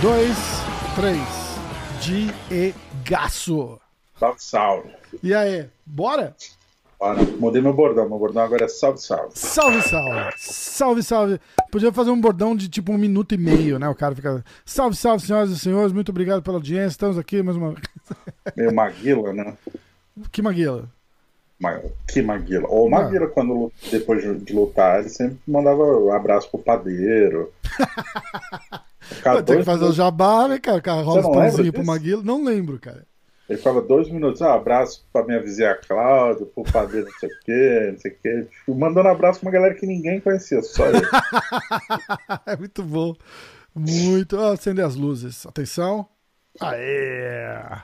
Dois, três. Diegaço. Salve, salve. E aí, bora? Bora. Mudei meu bordão. Meu bordão agora é salve, salve. Salve, salve. Salve, salve. Podia fazer um bordão de tipo um minuto e meio, né? O cara fica. Salve, salve, senhoras e senhores. Muito obrigado pela audiência. Estamos aqui mais uma. Meio Maguila, né? Que Maguila? Ma... Que Maguila. Ou Maguila, ah. quando depois de lutar, ele sempre mandava um abraço pro padeiro. Tem que fazer o jabá, né, cara? Rola os pãozinhos pro Maguila. Não lembro, cara. Ele fala dois minutos, ah, abraço pra minha vizinha Cláudia, pro padeiro não sei o quê, não sei o quê. Tipo, mandando abraço pra uma galera que ninguém conhecia, só ele. é muito bom. Muito. Oh, acender as luzes. Atenção. Aê!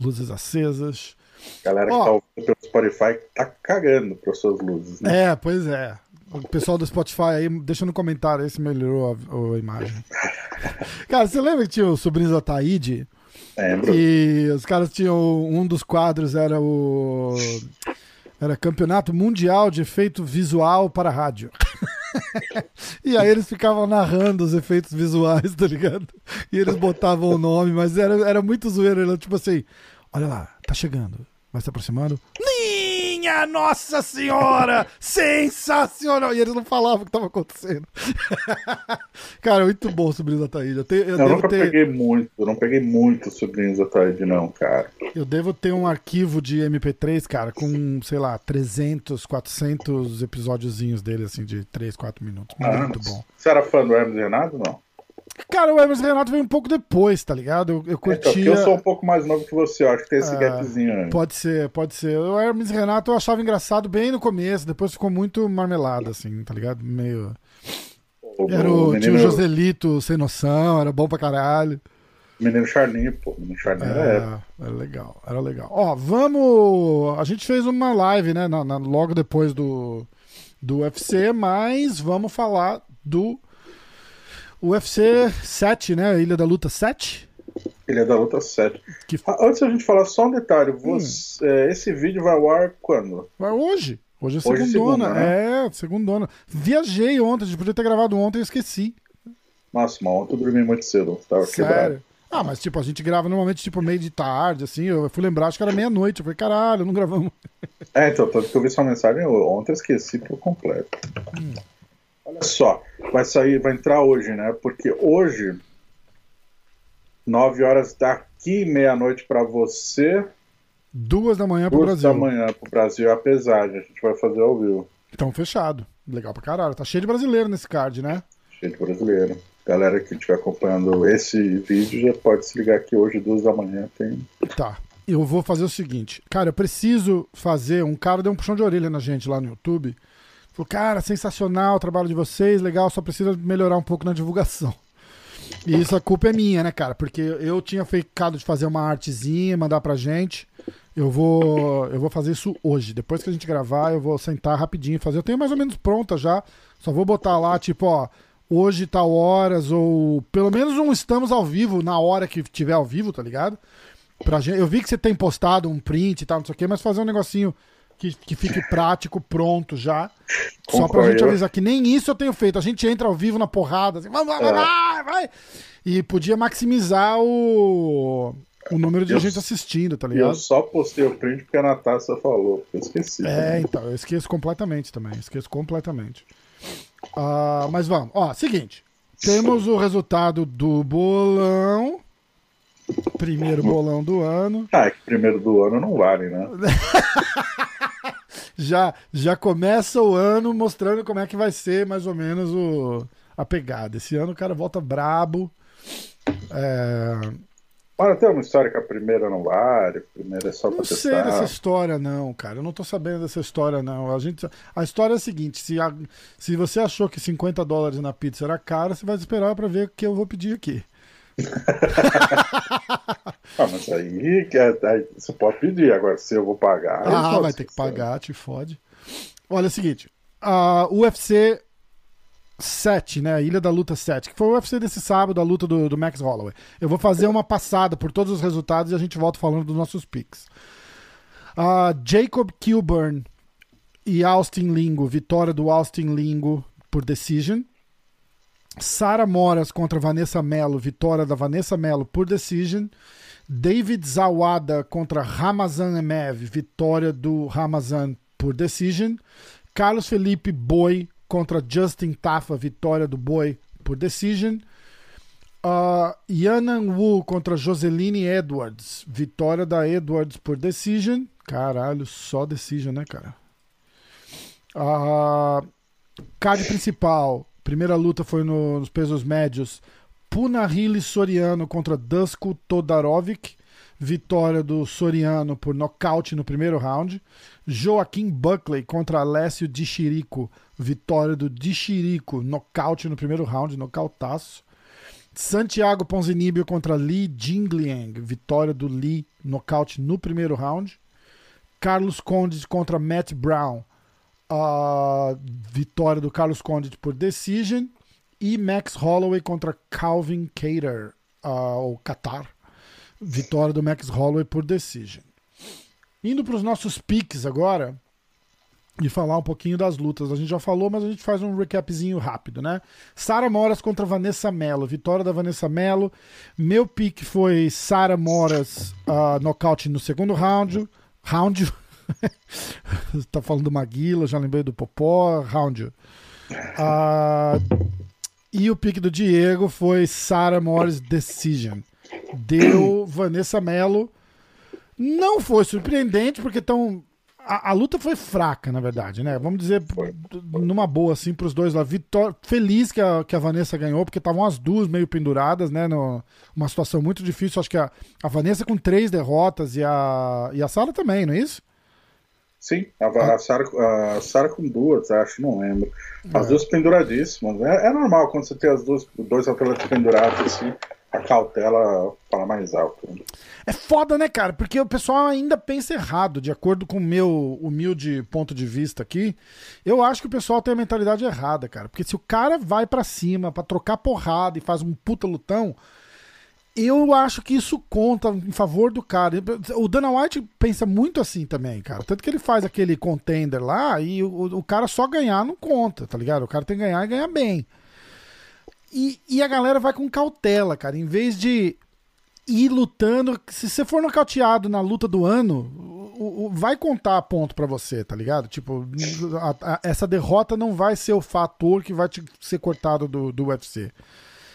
Luzes acesas. Galera que oh. tá ouvindo pelo Spotify tá cagando para suas luzes, né? É, pois é. O pessoal do Spotify aí, deixa no comentário aí se melhorou a, a imagem. Cara, você lembra que tinha o Sobrinhos da Taíde? Lembro. E os caras tinham. Um dos quadros era o. Era Campeonato Mundial de Efeito Visual para Rádio. e aí eles ficavam narrando os efeitos visuais, tá ligado? E eles botavam o nome, mas era, era muito zoeiro. Era tipo assim: olha lá, tá chegando, vai se aproximando. Minha Nossa Senhora! Sensacional! E eles não falavam o que estava acontecendo. Cara, muito bom Sobrinhos da Taíde. Eu, eu, eu nunca ter... peguei muito, eu não peguei muito Sobrinhos da Taíde, não, cara. Eu devo ter um arquivo de MP3, cara, com, sei lá, 300, 400 episódiozinhos dele, assim, de 3, 4 minutos. Muito ah, bom. Você era fã do Hermes Renato, não? Cara, o Hermes Renato veio um pouco depois, tá ligado? Eu, eu curtia... Então, eu sou um pouco mais novo que você, eu acho que tem esse ah, gapzinho aí. Pode ser, pode ser. O Hermes Renato eu achava engraçado bem no começo, depois ficou muito marmelada, assim, tá ligado? Meio... O, era o, menino... tio Joselito sem noção, era bom pra caralho. Menino Charlinho, pô. Menino Charlinho é, era. Era legal, era legal. Ó, vamos. A gente fez uma live, né? Na, na, logo depois do, do UFC, mas vamos falar do UFC 7, né? Ilha da Luta 7? Ilha da Luta 7. Que... Ah, antes da gente falar, só um detalhe. Você, hum. esse vídeo vai ao ar quando? Vai hoje. Hoje é segundona. Hoje é, segunda, né? é, segundona. Viajei ontem, a gente podia ter gravado ontem e esqueci. Nossa, mas ontem eu dormi muito cedo. Tava Sério? quebrado. Ah, mas tipo, a gente grava normalmente tipo meio de tarde, assim. Eu fui lembrar, acho que era meia-noite. Eu falei, caralho, não gravamos. É, então, tanto que eu vi sua mensagem ontem eu esqueci por completo. Hum. Olha só, vai sair, vai entrar hoje, né? Porque hoje, 9 horas daqui, meia-noite para você. Duas da manhã pro Duas Brasil. Duas da manhã pro Brasil, apesar de a gente vai fazer ao vivo. Então, fechado. Legal pra caralho. Tá cheio de brasileiro nesse card, né? Cheio de brasileiro. Galera que estiver acompanhando esse vídeo já pode se ligar que hoje, duas da manhã, tem. Tá. Eu vou fazer o seguinte. Cara, eu preciso fazer. Um cara deu um puxão de orelha na gente lá no YouTube Falou, cara, sensacional o trabalho de vocês, legal, só precisa melhorar um pouco na divulgação. E isso a culpa é minha, né, cara? Porque eu tinha ficado de fazer uma artezinha, mandar pra gente. Eu vou, eu vou fazer isso hoje. Depois que a gente gravar, eu vou sentar rapidinho e fazer. Eu tenho mais ou menos pronta já. Só vou botar lá, tipo, ó, hoje tal horas, ou pelo menos um estamos ao vivo na hora que tiver ao vivo, tá ligado? Pra gente, eu vi que você tem postado um print e tal, não sei o quê, mas fazer um negocinho que, que fique prático, pronto já. Concordo. Só pra gente avisar que nem isso eu tenho feito. A gente entra ao vivo na porrada, assim, vai, vai, é. vai, vai. E podia maximizar o, o número de eu, gente assistindo, tá ligado? Eu só postei o print porque a Natasha falou, eu esqueci. É, também. então, eu esqueço completamente também, esqueço completamente. Uh, mas vamos, ó, seguinte. Temos o resultado do bolão. Primeiro bolão do ano. Ah, é que primeiro do ano não vale, né? já, já começa o ano mostrando como é que vai ser mais ou menos o, a pegada. Esse ano o cara volta brabo. É... Olha, tem uma história que a primeira não vale, a primeira é só pra Não testar. sei dessa história, não, cara. Eu não tô sabendo dessa história, não. A, gente, a história é a seguinte: se, a, se você achou que 50 dólares na pizza era caro, você vai esperar para ver o que eu vou pedir aqui. ah, mas aí, aí, você pode pedir. Agora, se eu vou pagar. Ah, vai ter que pagar, te fode. Olha é o seguinte: a UFC 7, né? Ilha da Luta 7, que foi o UFC desse sábado, a luta do, do Max Holloway. Eu vou fazer uma passada por todos os resultados e a gente volta falando dos nossos picks. Uh, Jacob Kilburn e Austin Lingo, vitória do Austin Lingo por decision. Sara Moras contra Vanessa Mello, vitória da Vanessa Mello por decision. David Zawada contra Ramazan Emev, vitória do Ramazan por decision. Carlos Felipe Boi contra Justin Tafa, vitória do Boi por decision. Uh, Yanan Wu contra Joseline Edwards, vitória da Edwards por decision. Caralho, só decision, né, cara? Uh, card principal, primeira luta foi no, nos pesos médios. Punahili Soriano contra Dusko Todarovic. Vitória do Soriano por nocaute no primeiro round. Joaquim Buckley contra Alessio Dixirico. Vitória do Dixirico. Nocaute no primeiro round, nocautaço. Santiago Ponzinibbio contra Li Jingliang. Vitória do Li, nocaute no primeiro round. Carlos Conde contra Matt Brown. Uh, vitória do Carlos Conde por decision e Max Holloway contra Calvin Cater, uh, ou Qatar. Vitória do Max Holloway por decision. Indo para os nossos picks agora e falar um pouquinho das lutas. A gente já falou, mas a gente faz um recapzinho rápido, né? Sara Moras contra Vanessa Mello. Vitória da Vanessa Mello. Meu pick foi Sara Moras uh, nocaute no segundo round. Round. tá falando do Maguila, já lembrei do Popó. Round. Uh, e o pique do Diego foi Sarah Morris Decision. Deu Vanessa Mello. Não foi surpreendente, porque tão. A, a, luta foi fraca, na verdade, né? Vamos dizer, numa boa, assim, pros dois lá. Vitor... Feliz que a, que a Vanessa ganhou, porque estavam as duas meio penduradas, né? No... Uma situação muito difícil. Acho que a, a Vanessa com três derrotas e a, e a Sara também, não é isso? Sim, a, a, Sarah, a Sarah com duas, acho, não lembro. As é. duas penduradíssimas. É, é, normal quando você tem as duas, dois atletas pendurados assim, a cautela fala mais alto. Né? É foda, né, cara? Porque o pessoal ainda pensa errado, de acordo com o meu humilde ponto de vista aqui. Eu acho que o pessoal tem a mentalidade errada, cara. Porque se o cara vai para cima para trocar porrada e faz um puta lutão, eu acho que isso conta em favor do cara. O Dana White pensa muito assim também, cara. Tanto que ele faz aquele contender lá e o, o cara só ganhar não conta, tá ligado? O cara tem que ganhar e ganhar bem. E, e a galera vai com cautela, cara. Em vez de ir lutando. Se você for nocauteado na luta do ano, o, o, vai contar ponto para você, tá ligado? Tipo, a, a, essa derrota não vai ser o fator que vai te ser cortado do, do UFC.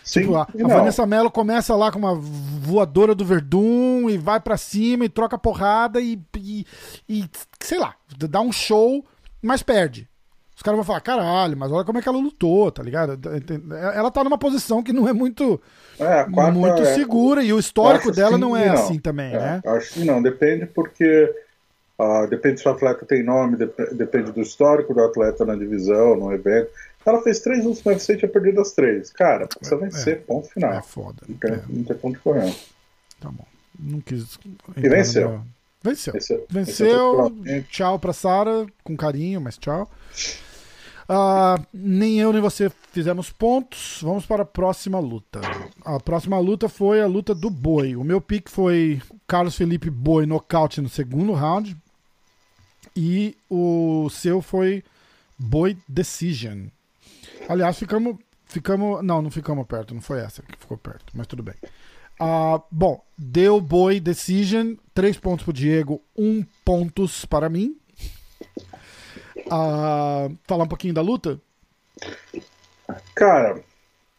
Sim, tipo, a, a Vanessa Mello começa lá com uma voadora do Verdun e vai para cima e troca porrada e, e, e, sei lá, dá um show, mas perde. Os caras vão falar, caralho, mas olha como é que ela lutou, tá ligado? Ela tá numa posição que não é muito, é, quarta, muito é, segura e o histórico dela não é não. assim também, é, né? Acho que não, depende porque uh, depende se o atleta tem nome, dep depende do histórico do atleta na divisão, no evento. Ela fez três lutas no UFC e tinha perdido as três. Cara, precisa é, vencer, é, ponto final. É foda. Não tem, é. não tem ponto de correr. Tá bom. Não quis. E venceu. Venceu. Venceu. venceu tchau pra Sara, com carinho, mas tchau. Uh, nem eu nem você fizemos pontos. Vamos para a próxima luta. A próxima luta foi a luta do Boi. O meu pick foi Carlos Felipe Boi nocaute no segundo round. E o seu foi Boi Decision. Aliás, ficamos. Ficamos. Não, não ficamos perto, não foi essa que ficou perto, mas tudo bem. Uh, bom, deu Boi Decision, três pontos pro Diego, um pontos para mim. Uh, falar um pouquinho da luta? Cara,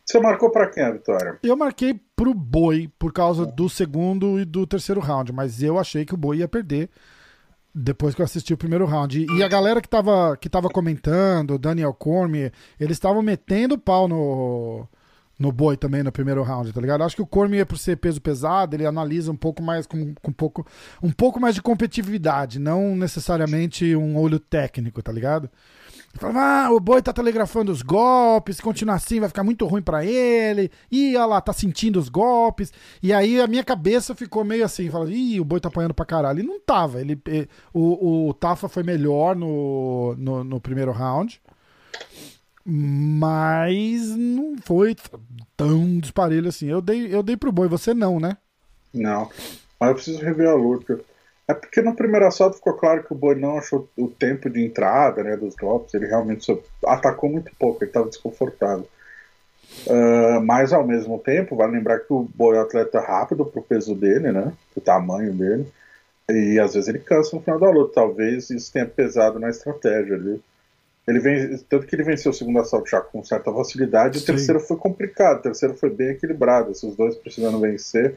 você marcou para quem a vitória? Eu marquei pro Boi por causa do segundo e do terceiro round, mas eu achei que o Boi ia perder depois que eu assisti o primeiro round. E a galera que tava, que tava comentando, Daniel Cormier, eles estavam metendo pau no, no boi também no primeiro round, tá ligado? Acho que o Cormier, por ser peso pesado, ele analisa um pouco mais com, com um, pouco, um pouco mais de competitividade, não necessariamente um olho técnico, tá ligado? Falava, ah, o boi tá telegrafando os golpes, se continuar assim vai ficar muito ruim para ele. E olha lá, tá sentindo os golpes. E aí a minha cabeça ficou meio assim, falando, ih, o boi tá apanhando pra caralho. E não tava. Ele, o, o Tafa foi melhor no, no, no, primeiro round. Mas não foi tão disparelho assim. Eu dei, eu dei pro boi, você não, né? Não. Mas eu preciso rever a luta. É porque no primeiro assalto ficou claro que o Boi não achou o tempo de entrada né, dos golpes, ele realmente só atacou muito pouco, ele estava desconfortável. Uh, mas ao mesmo tempo, vale lembrar que o Boi é um atleta rápido pro peso dele, né? Pro tamanho dele. E às vezes ele cansa no final da luta. Talvez isso tenha pesado na estratégia. Ele, ele vem, tanto que ele venceu o segundo assalto já com certa facilidade. Sim. O terceiro foi complicado. O terceiro foi bem equilibrado. Esses dois precisando vencer.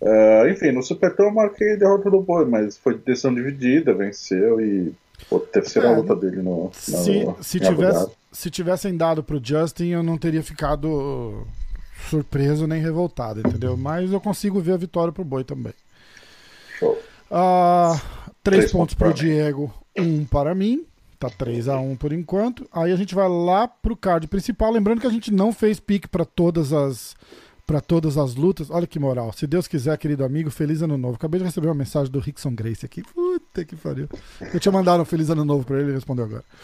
Uh, enfim, no Supertão eu marquei derrota do Boi, mas foi decisão dividida, venceu e Pô, terceira é, luta dele no. Se, no, se, tivesse, se tivessem dado pro Justin, eu não teria ficado surpreso nem revoltado, entendeu? Mas eu consigo ver a vitória pro Boi também. Show. Uh, três, três pontos, pontos pro Diego, um para mim. Tá 3 a 1 por enquanto. Aí a gente vai lá pro card principal. Lembrando que a gente não fez pique para todas as para todas as lutas. Olha que moral. Se Deus quiser, querido amigo, feliz ano novo. Acabei de receber uma mensagem do Rickson Grace aqui. Puta que pariu. Eu tinha mandado um feliz ano novo para ele, ele respondeu agora.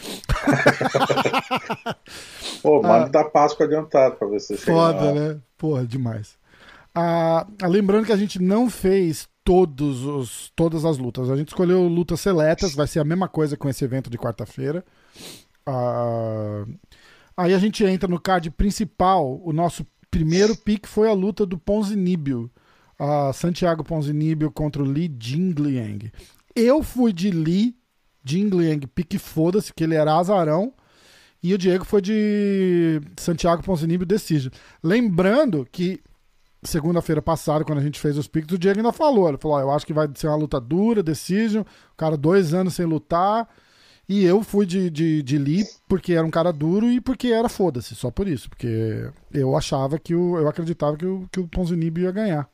Pô, manda ah, da Páscoa adiantado para ver se chega Foda, né? Porra, demais. Ah, lembrando que a gente não fez todos os, todas as lutas. A gente escolheu lutas seletas, vai ser a mesma coisa com esse evento de quarta-feira. Ah, aí a gente entra no card principal, o nosso primeiro pick foi a luta do Ponzinibio. A Santiago Ponzinibio contra o Li Jingliang. Eu fui de Li Jingliang, pique foda-se, que ele era azarão. E o Diego foi de Santiago Ponzinibio Decision. Lembrando que segunda-feira passada, quando a gente fez os piques, o Diego ainda falou. Ele falou: oh, eu acho que vai ser uma luta dura, Decision. O cara, dois anos sem lutar. E eu fui de, de, de Lee porque era um cara duro e porque era foda-se, só por isso. Porque eu achava que o. Eu acreditava que o, que o Ponzinibbio ia ganhar.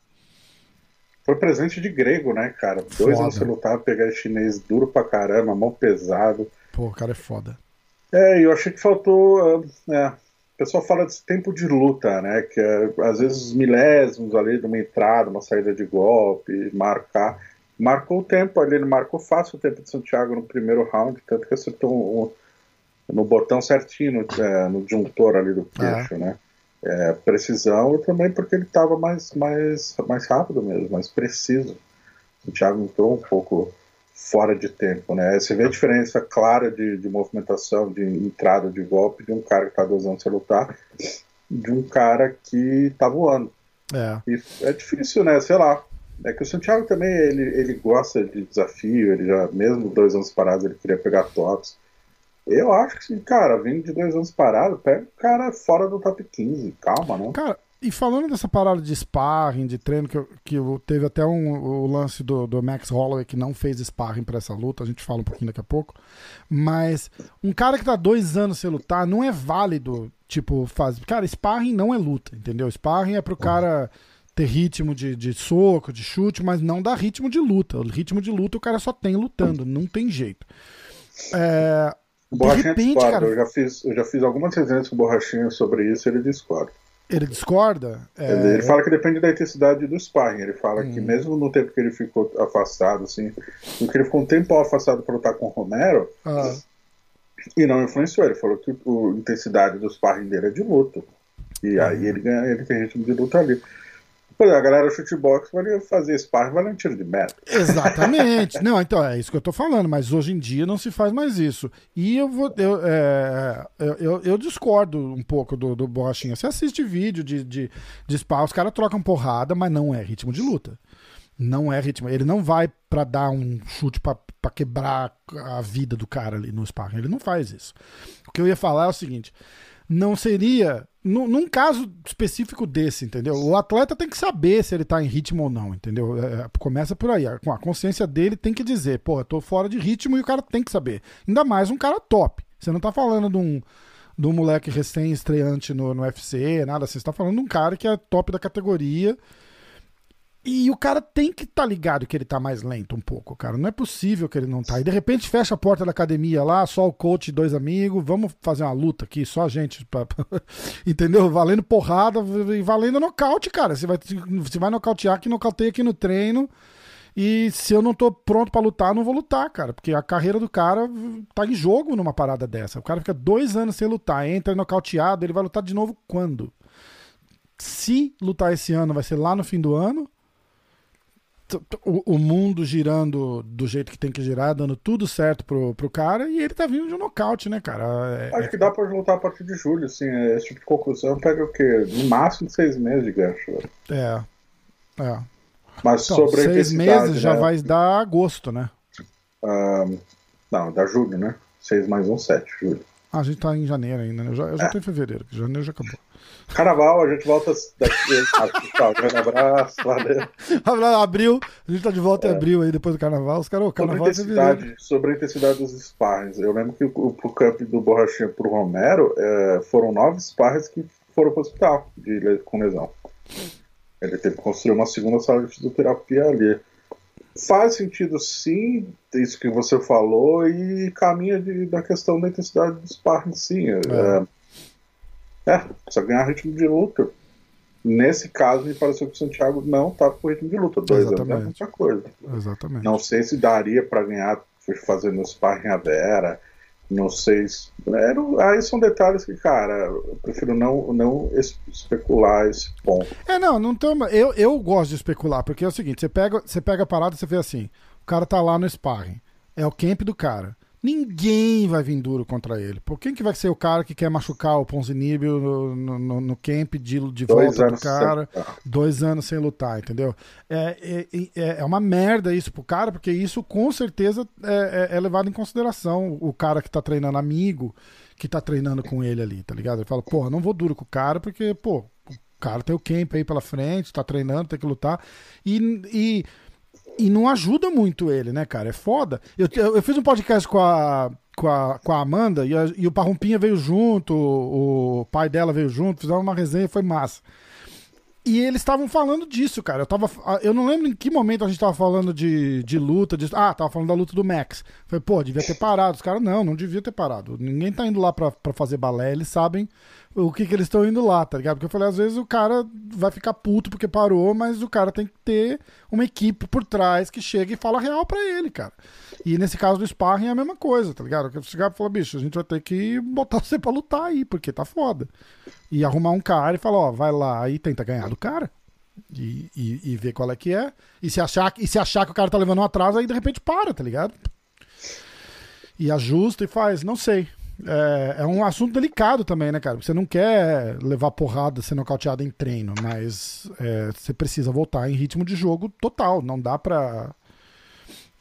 Foi presente de grego, né, cara? Dois anos você lutar, pegar chinês duro pra caramba, mão pesado. Pô, o cara é foda. É, eu achei que faltou. É, o pessoal fala desse tempo de luta, né? Que é, às vezes os milésimos ali de uma entrada, uma saída de golpe, marcar marcou o tempo ali, ele marcou fácil o tempo de Santiago no primeiro round, tanto que acertou no botão certinho, no, é, no disjuntor ali do queixo, é. né? É, precisão e também porque ele estava mais, mais, mais rápido mesmo, mais preciso. Santiago entrou um pouco fora de tempo, né? Você vê a diferença clara de, de movimentação, de entrada de golpe de um cara que está dosando seu lutar, de um cara que está voando. É. E é difícil, né? Sei lá. É que o Santiago também, ele, ele gosta de desafio, ele já, mesmo dois anos parados, ele queria pegar tops. Eu acho que, cara, vindo de dois anos parado, pega o cara fora do top 15, calma, né? Cara, e falando dessa parada de sparring, de treino, que, que teve até um, o lance do, do Max Holloway que não fez sparring para essa luta, a gente fala um pouquinho daqui a pouco. Mas um cara que tá dois anos sem lutar não é válido, tipo, fazer. Cara, sparring não é luta, entendeu? Sparring é pro cara ter ritmo de, de soco, de chute, mas não dá ritmo de luta. O ritmo de luta o cara só tem lutando, não tem jeito. É, o Borrachinha repente, discorda. Cara, eu, já fiz, eu já fiz algumas resenhas com o Borrachinha sobre isso ele discorda. Ele discorda? É... Ele, ele, fala que depende da intensidade do sparring. Ele fala hum. que mesmo no tempo que ele ficou afastado, assim, porque ele ficou um tempo afastado para lutar com o Romero, ah. e não influenciou. Ele falou que a intensidade do sparring dele é de luta. E aí uhum. ele ganha, ele tem ritmo de luta ali. Por exemplo, a galera shootbox vai fazer sparring, vai um tiro de meta. Exatamente. não, então é isso que eu tô falando, mas hoje em dia não se faz mais isso. E eu vou. Eu, é, eu, eu, discordo um pouco do, do Borrachinha. Você assiste vídeo de, de, de sparring, os caras trocam porrada, mas não é ritmo de luta. Não é ritmo. Ele não vai para dar um chute para quebrar a vida do cara ali no sparring. Ele não faz isso. O que eu ia falar é o seguinte: não seria num, num, caso específico desse, entendeu? O atleta tem que saber se ele tá em ritmo ou não, entendeu? É, é começa por aí. A, a consciência dele tem que dizer, pô, eu tô fora de ritmo e o cara tem que saber. Ainda mais um cara top. Você não tá falando de um, de um moleque recém-estreante no, no UFC, nada assim. Você tá falando de um cara que é top da categoria e o cara tem que estar tá ligado que ele tá mais lento um pouco, cara. Não é possível que ele não tá. E de repente fecha a porta da academia lá, só o coach e dois amigos, vamos fazer uma luta aqui, só a gente. Pra... Entendeu? Valendo porrada e valendo nocaute, cara. Você vai, você vai nocautear que nocauteia aqui no treino. E se eu não tô pronto para lutar, não vou lutar, cara. Porque a carreira do cara tá em jogo numa parada dessa. O cara fica dois anos sem lutar, entra nocauteado, ele vai lutar de novo quando? Se lutar esse ano, vai ser lá no fim do ano o, o, mundo girando do jeito que tem que girar, dando tudo certo pro, pro cara, e ele tá vindo de um nocaute, né, cara? É, Acho é... que dá pra lutar a partir de julho, assim, é, esse tipo de conclusão pega o quê? No máximo seis meses de gancho. É. É. Mas então, sobre seis meses já né? vai dar agosto, né? Não, dá julho, né? Seis mais um, sete, julho. Ah, a gente tá em janeiro ainda, né? Eu já, eu já é. tô em fevereiro, janeiro já acabou. Carnaval, a gente volta daqui. Tchau, grande abraço, valeu. Abril, a gente tá de volta é. em abril aí, depois do carnaval. Os caras, o carnaval sobre a, intensidade, sobre a intensidade dos sparrings. Eu lembro que o, pro camp do Borrachinha pro Romero é, foram nove sparrings que foram pro hospital de, com lesão. Ele teve que construir uma segunda sala de fisioterapia ali. Faz sentido sim, isso que você falou, e caminha de, da questão da intensidade do sparring, sim. É. É, é, precisa ganhar ritmo de luta. Nesse caso, me pareceu que o Santiago não estava com ritmo de luta. Dois Exatamente. anos é muita coisa. Exatamente. Não sei se daria para ganhar fazendo sparring a Vera. Não sei se. aí são detalhes que, cara, eu prefiro não, não especular esse ponto. É, não, não tô, eu, eu gosto de especular, porque é o seguinte: você pega, você pega a parada e você vê assim, o cara tá lá no sparring. É o camp do cara. Ninguém vai vir duro contra ele. Por quem que vai ser o cara que quer machucar o Ponzinibio no, no, no, camp de, de volta do cara? Dois anos sem lutar, entendeu? É, é, é, é, uma merda isso pro cara, porque isso com certeza é, é, é, levado em consideração. O cara que tá treinando amigo, que tá treinando com ele ali, tá ligado? Ele fala, porra, não vou duro com o cara, porque, pô, o cara tem o camp aí pela frente, tá treinando, tem que lutar. E. e e não ajuda muito ele, né, cara? É foda. Eu, eu fiz um podcast com a, com a, com a Amanda e, a, e o Parrumpinha veio junto, o, o pai dela veio junto, fizeram uma resenha, foi massa. E eles estavam falando disso, cara. Eu, tava, eu não lembro em que momento a gente tava falando de, de luta. De, ah, tava falando da luta do Max. Falei, pô, devia ter parado. Os caras, não, não devia ter parado. Ninguém tá indo lá pra, pra fazer balé, eles sabem o que, que eles estão indo lá, tá ligado? Porque eu falei, às vezes o cara vai ficar puto porque parou, mas o cara tem que ter uma equipe por trás que chega e fala real para ele, cara. E nesse caso do sparring é a mesma coisa, tá ligado? Chegar e falar, bicho, a gente vai ter que botar você pra lutar aí, porque tá foda. E arrumar um cara e falar, ó, vai lá e tenta ganhar do cara. E, e, e ver qual é que é. E se, achar, e se achar que o cara tá levando um atraso, aí de repente para, tá ligado? E ajusta e faz, não sei é, é, um assunto delicado também, né, cara? Você não quer levar porrada, ser nocauteado em treino, mas é, você precisa voltar em ritmo de jogo total. Não dá pra.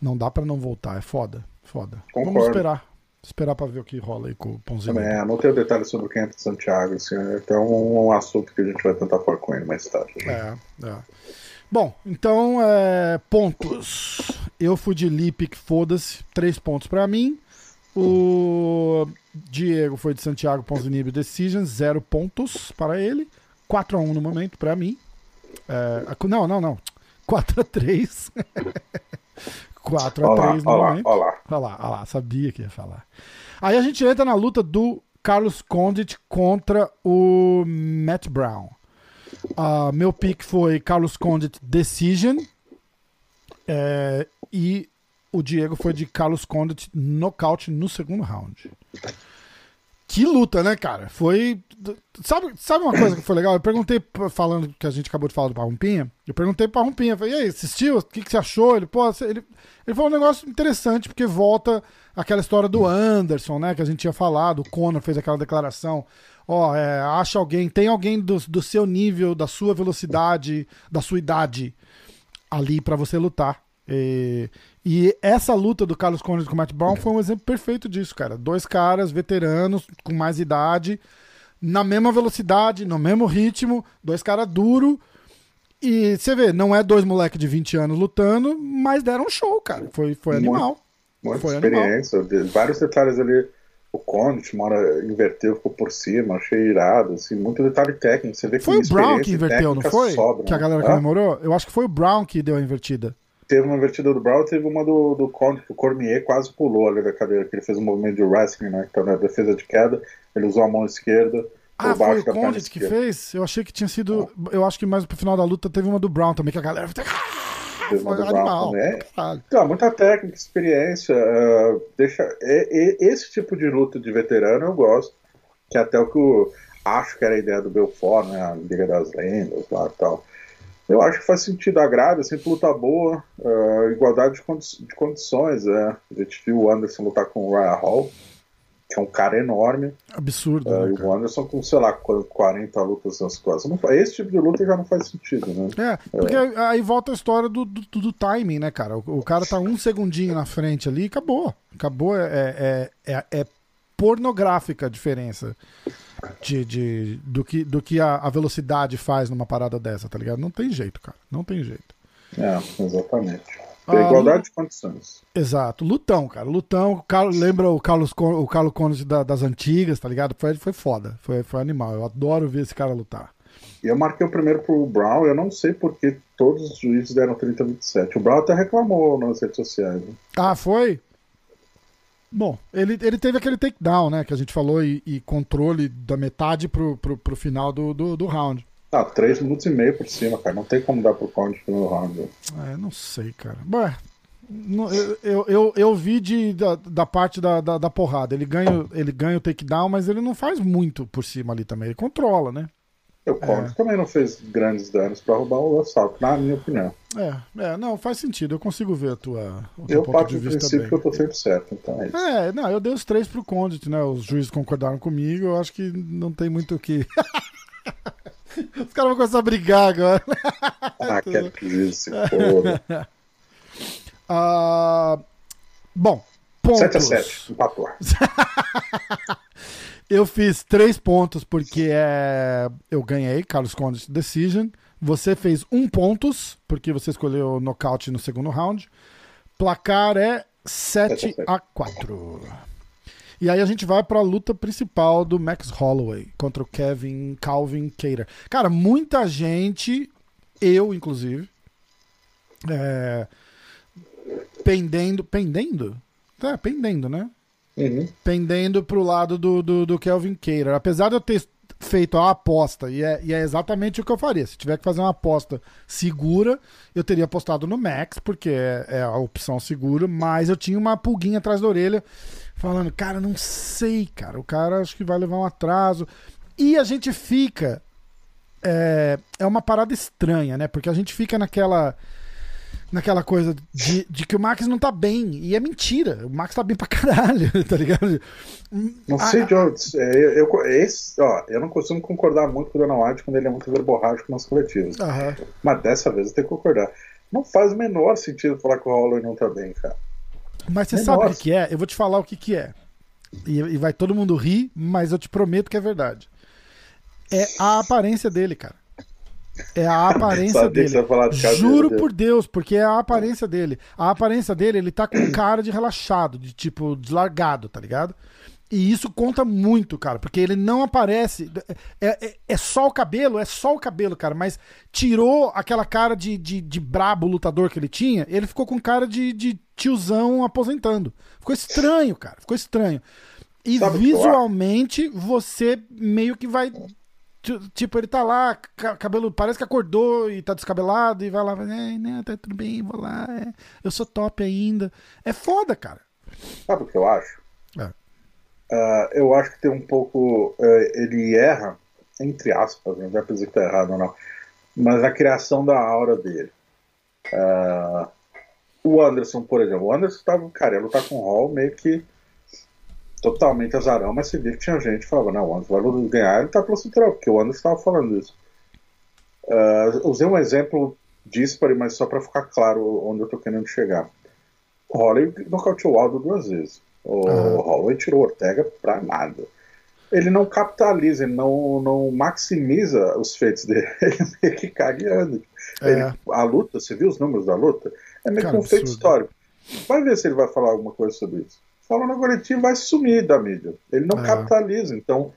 Não dá pra não voltar. É foda. Foda. Concordo. Vamos esperar. Esperar pra ver o que rola aí com o Pãozinho. Também, é, não tenho detalhes sobre o de Santiago, assim, é até um, um, assunto que a gente vai tentar falar com ele mais tarde. Né? É, é. Bom, então, é, pontos. Eu fui de Lipic, foda-se. Três pontos pra mim. O Diego foi de Santiago Ponzinibbio Decision, zero pontos para ele. 4 a 1 no momento para mim. É, não, não, não. 4 a 3 4 a 3 no olá, momento. Olha lá, olha lá, sabia que ia falar. Aí a gente entra na luta do Carlos Condit contra o Matt Brown. Uh, meu pick foi Carlos Condit Decision. É, e o Diego foi de Carlos Condit nocaute no segundo round. Que luta, né, cara? Foi. Sabe, sabe uma coisa que foi legal? Eu perguntei, falando que a gente acabou de falar do Parrumpinha, eu perguntei pro Parrumpinha, falei, e aí, assistiu? O que, que você achou? Ele, pô, ele, ele falou um negócio interessante, porque volta aquela história do Anderson, né, que a gente tinha falado, o Conor fez aquela declaração. Ó, é, acha alguém, tem alguém do, do seu nível, da sua velocidade, da sua idade ali para você lutar. E, e, essa luta do Carlos Conde com o Matt Brown foi um exemplo perfeito disso, cara. Dois caras veteranos, com mais idade, na mesma velocidade, no mesmo ritmo, dois caras duros. E você vê, não é dois moleques de 20 anos lutando, mas deram um show, cara. Foi, foi animal. Muita foi experiência, animal. vários detalhes ali. O Condit, uma hora inverteu, ficou por cima, achei irado, assim, muito detalhe técnico. Você vê que foi o Brown que inverteu, não foi? Sobra, que a galera comemorou? Eu acho que foi o Brown que deu a invertida teve uma invertida do Brown, teve uma do, do Conde, que o Cormier quase pulou ali da cadeira, que ele fez um movimento de wrestling, né? Então, na defesa de queda, ele usou a mão esquerda. Ah, foi o Condit que fez? Eu achei que tinha sido. Eu acho que mais pro final da luta teve uma do Brown também, que a galera. Teve uma do animal. Brown também. Então, muita técnica, experiência. Uh, deixa, é, é, esse tipo de luta de veterano eu gosto. Que é até o que eu acho que era a ideia do Belfort, né? A Liga das Lendas lá e tal. Eu acho que faz sentido, agrada, sempre luta boa, uh, igualdade de, condi de condições. É. A gente viu o Anderson lutar com o Ryan Hall, que é um cara enorme. Absurdo. Uh, né, e o Anderson com, sei lá, 40 lutas nas costas. Não, esse tipo de luta já não faz sentido, né? É, porque é. aí volta a história do, do, do, timing, né, cara? O, o, cara tá um segundinho na frente ali e acabou. Acabou, é, é, é, é pornográfica a diferença de, de, do que, do que a, a, velocidade faz numa parada dessa, tá ligado? Não tem jeito, cara. Não tem jeito. É, exatamente. Tem ah, igualdade de condições. Exato. Lutão, cara. Lutão. Carlos, lembra o Carlos, o Carlos Cones da, das antigas, tá ligado? Foi, foi foda. Foi, foi animal. Eu adoro ver esse cara lutar. E eu marquei o primeiro pro Brown. Eu não sei porque todos os juízes deram 30-27. O Brown até reclamou nas redes sociais. Né? Ah, foi? Bom, ele, ele teve aquele takedown, né? Que a gente falou, e, e controle da metade pro, pro, pro final do, do, do, round. Ah, três minutos e meio por cima, cara. Não tem como dar pro Conde no primeiro round. É, não sei, cara. Bom, eu, eu, eu, eu, vi de, da, da parte da, da, da, porrada. Ele ganha, ele ganha o takedown, mas ele não faz muito por cima ali também. Ele controla, né? O Conde é. também não fez grandes danos para roubar o assalto, na minha opinião. É, é, não, faz sentido. Eu consigo ver a tua. Eu parto do princípio que eu tô sempre certo, então é isso. É, não, eu dei os três pro Condit, né? Os juízes concordaram comigo, eu acho que não tem muito o que. Os caras vão começar a brigar agora. Ah, quero que juiz se foda. uh, bom, pontos. 7x7, empatou. Eu fiz três pontos porque é... eu ganhei, Carlos Conde Decision. Você fez um pontos, porque você escolheu o nocaute no segundo round. Placar é 7 a 4. E aí a gente vai para a luta principal do Max Holloway contra o Kevin Calvin Cater. Cara, muita gente, eu inclusive, é, pendendo, pendendo? É, pendendo, né? Uhum. Pendendo pro lado do, do, do Kelvin Cater. Apesar de eu ter feito a aposta, e é, e é, exatamente o que eu faria. Se tiver que fazer uma aposta segura, eu teria apostado no Max, porque é, é, a opção segura, mas eu tinha uma pulguinha atrás da orelha, falando, cara, não sei, cara, o cara acho que vai levar um atraso. E a gente fica. É, é uma parada estranha, né? Porque a gente fica naquela naquela coisa de, de que o Max não tá bem. E é mentira. O Max tá bem pra caralho, tá ligado? Não sei de onde. É, eu, eu, esse, ó, eu não costumo concordar muito com o Dana White quando ele é muito verborrágico nas coletivas. Uhum. Mas dessa vez eu tenho que concordar. Não faz o menor sentido falar que o Holloway não tá bem, cara. Mas você menor. sabe o que é? Eu vou te falar o que, que é. E, e vai todo mundo rir, mas eu te prometo que é verdade. É a aparência dele, cara. É a aparência dele. De Juro por Deus, porque é a aparência dele. A aparência dele, ele tá com cara de relaxado, de tipo, deslargado, tá ligado? E isso conta muito, cara, porque ele não aparece. É, é, é, só o cabelo, é só o cabelo, cara, mas tirou aquela cara de, de, de brabo lutador que ele tinha, ele ficou com cara de, de tiozão aposentando. Ficou estranho, cara, ficou estranho. E Sabe visualmente você meio que vai Tipo, ele tá lá, cabelo, parece que acordou e tá descabelado e vai lá, é, né, tá tudo bem, vou lá, é, eu sou top ainda. É foda, cara. Sabe o que eu acho? É. Uh, eu acho que tem um pouco. Uh, ele erra, entre aspas, não vai dizer que tá errado ou não, mas na criação da aura dele. Uh, o Anderson, por exemplo, o Anderson tava, cara, ia lutar com o Hall meio que totalmente azarão, mas você viu que tinha gente que falava, não, o Anderson vai ganhar, ele tá pelo cinturão, porque o Anderson estava falando isso. Uh, usei um exemplo dispare, mas só para ficar claro onde eu tô querendo chegar. O Holloway nocauteou o Aldo duas vezes. O uhum. Holloway tirou o Ortega pra nada. Ele não capitaliza, ele não, não maximiza os feitos dele. Ele meio que cagueando. É. a luta, você viu os números da luta? É meio que um feito histórico. Vai ver se ele vai falar alguma coisa sobre isso na coletiva vai sumir da mídia. Ele não é. capitaliza, então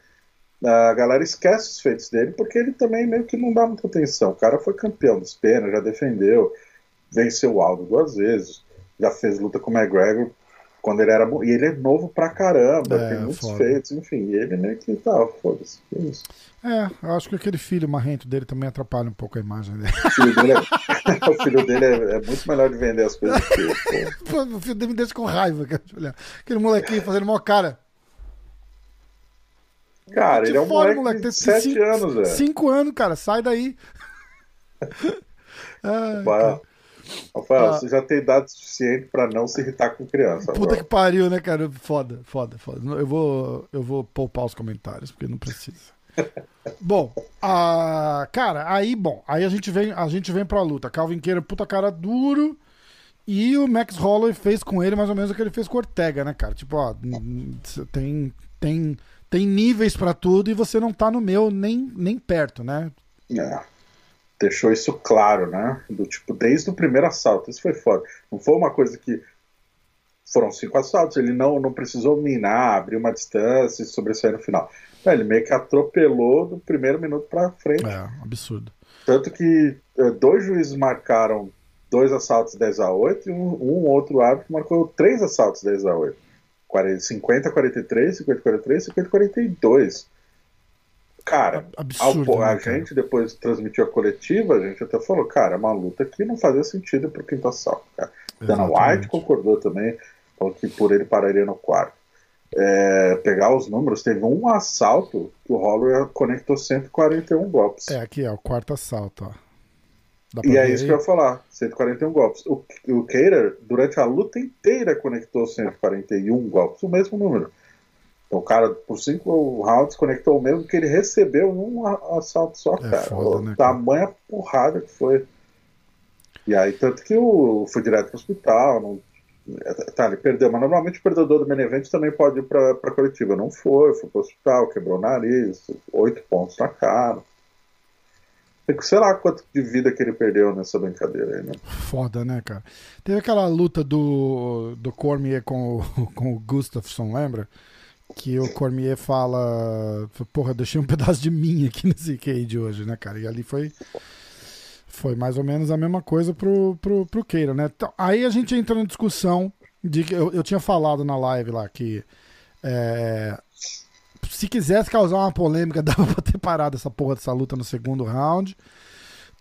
a galera esquece os feitos dele porque ele também meio que não dá muita atenção. O cara foi campeão dos penas, já defendeu, venceu o Aldo duas vezes, já fez luta com o McGregor quando ele era. E ele é novo pra caramba, é, tem muitos foda. feitos, enfim, e ele meio que tá, foda-se. É isso. É, eu acho que aquele filho marrento dele também atrapalha um pouco a imagem dele. O filho dele é, o filho dele é, é muito melhor de vender as coisas que ele. Pô, o filho dele me deixa com raiva, cara. Aquele molequinho fazendo mó cara. Cara, ele é um moleque, moleque de 7 anos, velho. 5 anos, cara, sai daí. Rafael, Rafael ah. você já tem idade suficiente para não se irritar com criança. Puta que pariu, né, cara? Foda, foda, foda. Eu vou, eu vou poupar os comentários, porque não precisa. bom, a, cara, aí, bom, aí a gente vem, a gente vem pra luta. Calvin Queira, puta cara duro. E o Max Holloway fez com ele mais ou menos o que ele fez com o Ortega, né, cara? Tipo, ó, tem, tem, tem níveis para tudo e você não tá no meu nem, nem perto, né? É. Deixou isso claro, né? Do tipo, desde o primeiro assalto. Isso foi foda. Não foi uma coisa que. Foram cinco assaltos, ele não, não precisou minar, abrir uma distância e sobressair no final. É, ele meio que atropelou do primeiro minuto pra frente. É, absurdo. Tanto que eh, dois juízes marcaram dois assaltos 10 a 8 e um, um outro árbitro marcou três assaltos 10 a 8. 50 43, 50 43, 50 42. Cara, Absurdo, ao, a né, gente depois transmitiu a coletiva, a gente até falou, cara, é uma luta que não fazia sentido pro quinto assalto. Cara. Dana White concordou também, falou que por ele pararia no quarto. É, pegar os números, teve um assalto que o Holloway conectou 141 golpes. É, aqui é o quarto assalto, ó. E é isso que eu ia falar, 141 golpes. O, o Keira, durante a luta inteira, conectou 141 golpes, o mesmo número. Então, o cara, por cinco rounds, conectou o mesmo que ele recebeu num assalto só, é cara. Foda, né, tamanha cara? porrada que foi. E aí, tanto que o, foi direto pro hospital. Não, tá, ele perdeu, mas normalmente o perdedor do main também pode ir pra, pra coletiva. Não foi, foi pro hospital, quebrou o nariz, oito pontos na cara. Sei lá quanto de vida que ele perdeu nessa brincadeira aí, né? Foda, né, cara? Teve aquela luta do, do Cormier com o, com o Gustafsson, lembra? Que o Cormier fala: Porra, deixei um pedaço de mim aqui nesse cage hoje, né, cara? E ali foi. Foi mais ou menos a mesma coisa pro, pro, pro Keira, né? Então, aí a gente entra na discussão de que eu, eu tinha falado na live lá que. É, se quisesse causar uma polêmica, dava pra ter parado essa porra dessa luta no segundo round.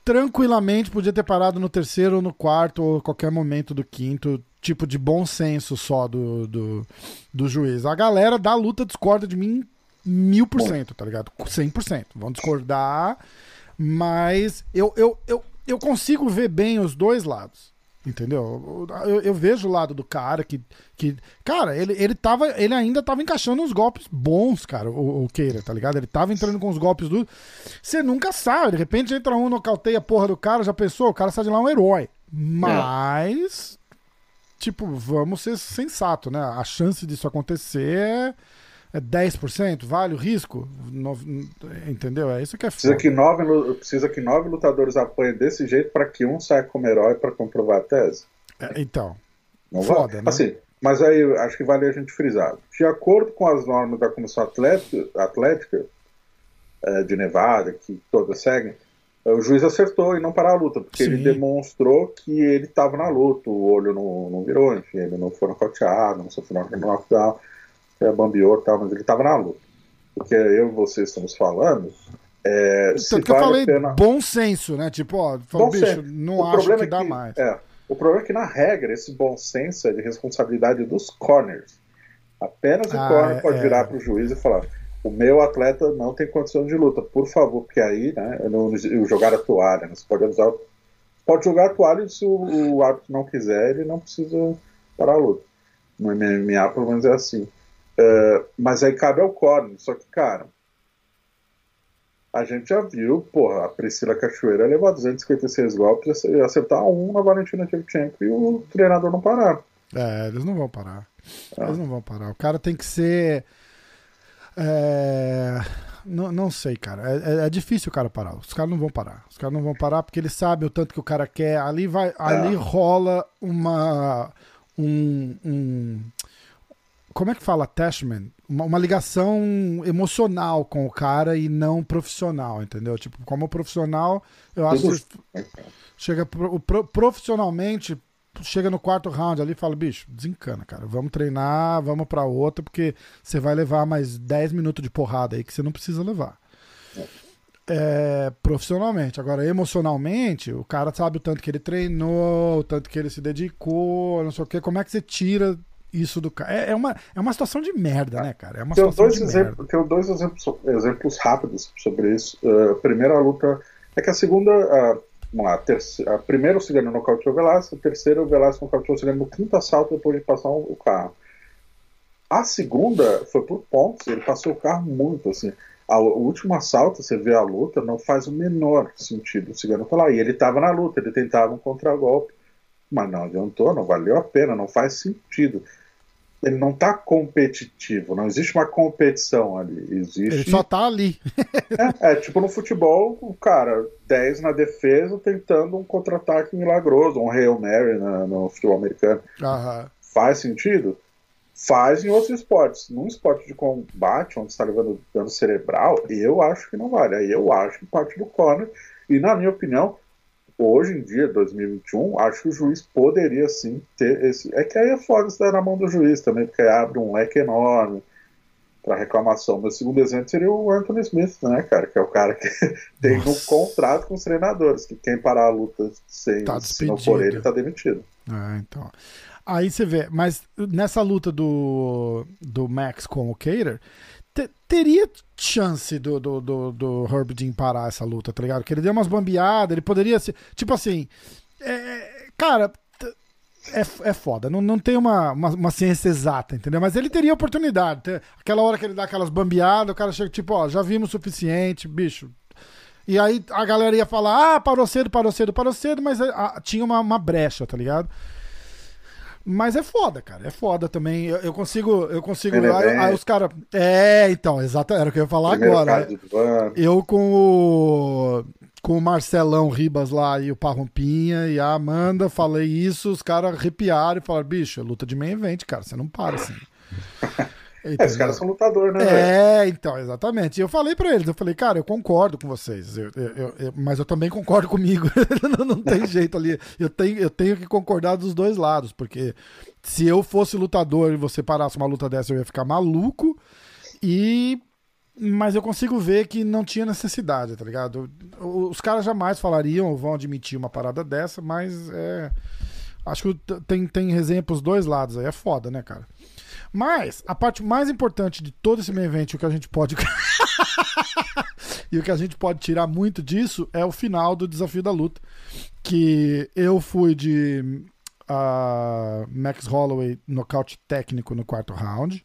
Tranquilamente podia ter parado no terceiro no quarto, ou qualquer momento do quinto. Tipo de bom senso só do, do, do juiz. A galera da luta discorda de mim mil por cento, tá ligado? Cem por cento. Vão discordar, mas eu, eu, eu, eu consigo ver bem os dois lados. Entendeu? Eu, eu, vejo o lado do cara que. que cara, ele, ele, tava, ele ainda tava encaixando uns golpes bons, cara, o, o Keira, tá ligado? Ele tava entrando com os golpes do. Você nunca sabe, de repente entra um, nocauteia a porra do cara, já pensou? O cara sai de lá um herói. Mas. É. Tipo, vamos ser sensato, né? A chance disso acontecer é é 10%? Vale o risco? No, entendeu? É isso que é precisa que nove Precisa que nove lutadores apanhem desse jeito para que um saia como herói para comprovar a tese? É, então. Não foda, né? Assim, mas aí acho que vale a gente frisar. De acordo com as normas da Comissão Atlética, Atlética é, de Nevada, que todas seguem, o juiz acertou em não parar a luta, porque Sim. ele demonstrou que ele estava na luta, o olho não, não virou, enfim, ele não foi nocauteado, não sofreu knockdown é, bambiou e tal, mas ele estava na luta. Porque eu e você estamos falando. É, Tanto que vale eu falei pena... bom senso, né? Tipo, ó, falo, bicho, senso. não o acho que, é dá mais. É, o problema é que, na regra, esse bom senso é de responsabilidade dos corners. Apenas o ah, corner é, pode é. virar para o juiz e falar: o meu atleta não tem condição de luta, por favor, porque aí, né, não, jogar a toalha, né, você pode usar, pode jogar a toalha e se o, o árbitro não quiser, ele não precisa parar a luta. No MMA, pelo menos é assim. Uh, mas aí cabe ao Corne. Só que, cara, a gente já viu, porra, a Priscila Cachoeira levar 256 golpes e acertar um na Valentina Shevchenko e o treinador não parar. É, eles não vão parar. Ah. Eles não vão parar. O cara tem que ser. É... Não, não sei, cara. É, é, é, difícil o cara parar. Os caras não vão parar. Os caras não vão parar porque eles sabem o tanto que o cara quer. Ali vai, ali é. rola uma um, um como é que fala attachment? Uma, uma, ligação emocional com o cara e não profissional, entendeu? Tipo, como profissional, eu acho que chega pro, pro, profissionalmente, chega no quarto round ali e fala, bicho, desencana, cara. Vamos treinar, vamos pra outra, porque você vai levar mais 10 minutos de porrada aí que você não precisa levar. É, profissionalmente. Agora, emocionalmente, o cara sabe o tanto que ele treinou, o tanto que ele se dedicou, não sei o que. Como é que você tira isso do cara. É, é, uma, é uma situação de merda, né, cara? É uma tenho situação dois de exemplos, merda. Tenho dois exemplos, exemplos rápidos sobre isso. Uh, a primeira luta é que a segunda. Uh, vamos lá, terceiro, a primeira o Cigano nocauteou o Velasco, a terceira o Velasco nocauteou o Cigano no quinto assalto depois de passar o carro. A segunda foi por pontos, ele passou o carro muito, assim. A, o último assalto, você vê a luta, não faz o menor sentido. O Cigano lá, e ele estava na luta, ele tentava um contragolpe, mas não adiantou, não valeu a pena, não faz sentido. Ele não está competitivo, não existe uma competição ali. Existe... Ele só tá ali. é, é, tipo no futebol, o cara, 10 na defesa, tentando um contra-ataque milagroso, um Hail Mary na, no futebol americano. Aham. Faz sentido? faz em outros esportes. Num esporte de combate, onde está levando dano cerebral, eu acho que não vale. Aí eu acho que parte do corner. E na minha opinião, hoje em dia, 2021, acho que o juiz poderia sim ter esse. É que aí é foda estar na mão do juiz também, porque aí abre um leque enorme para reclamação. Meu segundo exemplo seria o Anthony Smith, né, cara? Que é o cara que tem Nossa. um contrato com os treinadores, que quem parar a luta sem tá se não for ele, tá demitido. Ah, então. Aí você vê, mas nessa luta do, do Max com o Cater, te, teria chance do, do, do, do Herb Dean parar essa luta, tá ligado? Que ele deu umas bambeadas, ele poderia ser. Tipo assim. É, cara, é, é foda, não, não tem uma, uma, uma, ciência exata, entendeu? Mas ele teria oportunidade. Ter, aquela hora que ele dá aquelas bambeadas, o cara chega tipo, ó, já vimos o suficiente, bicho. E aí a galera ia falar, ah, parou cedo, parou cedo, parou cedo, mas ah, tinha uma, uma brecha, tá ligado? Mas é foda, cara. É foda também. Eu, eu consigo. Eu consigo. É aí, aí, os caras. É, então, exato. Era o que eu ia falar Primeiro agora. Eu com o. Com o Marcelão Ribas lá e o Parrompinha e a Amanda, falei isso, os caras arrepiaram e falaram: bicho, é luta de meio evento, cara. Você não para assim. É, os caras são lutadores, né? É, véio? então, exatamente. E eu falei para eles, eu falei, cara, eu concordo com vocês, eu, eu, eu, mas eu também concordo comigo. não, não, tem jeito ali. Eu tenho, eu tenho que concordar dos dois lados, porque se eu fosse lutador e você parasse uma luta dessa, eu ia ficar maluco. E. Mas eu consigo ver que não tinha necessidade, tá ligado? Os caras jamais falariam ou vão admitir uma parada dessa, mas é. Acho que tem, tem exemplos dois lados aí. É foda, né, cara? Mas a parte mais importante de todo esse meio evento, o que a gente pode. e o que a gente pode tirar muito disso é o final do desafio da luta. Que eu fui de uh, Max Holloway nocaute técnico no quarto round.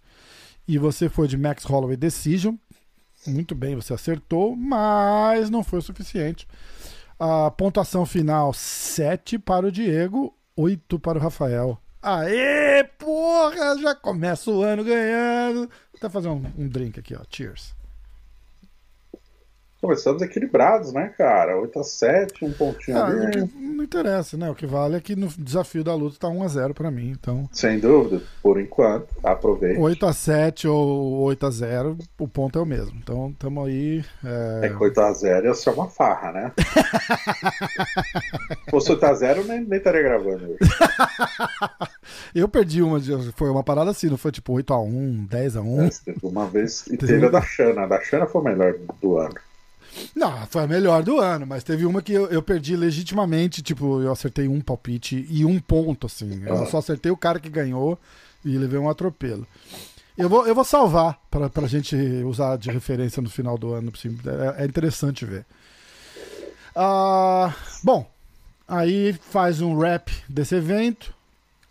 E você foi de Max Holloway Decision. Muito bem, você acertou, mas não foi o suficiente. A pontuação final: 7 para o Diego, 8 para o Rafael. Aê, porra! Já começa o ano ganhando. Vou até fazer um, um drink aqui, ó. Cheers. Começamos equilibrados, né, cara? 8x7, um pontinho ah, ali. Não, não, interessa, né? O que vale é que no desafio da luta tá 1x0 pra mim, então... Sem dúvida, por enquanto, aproveite. 8x7 ou 8x0, o ponto é o mesmo. Então, tamo aí... É, é que 8x0 ia ser uma farra, né? Se fosse 8x0, nem, nem estaria gravando hoje. Eu perdi uma, foi uma parada assim, não foi tipo 8x1, 10x1? É, uma vez, e teve a da Xana. A da Xana foi o melhor do ano. Não, foi a melhor do ano, mas teve uma que eu, eu, perdi legitimamente, tipo, eu acertei um palpite e um ponto, assim. Eu ah. só acertei o cara que ganhou e levei um atropelo. Eu vou, eu vou salvar pra, pra gente usar de referência no final do ano. Assim, é, é interessante ver. Ah, bom, aí faz um rap desse evento.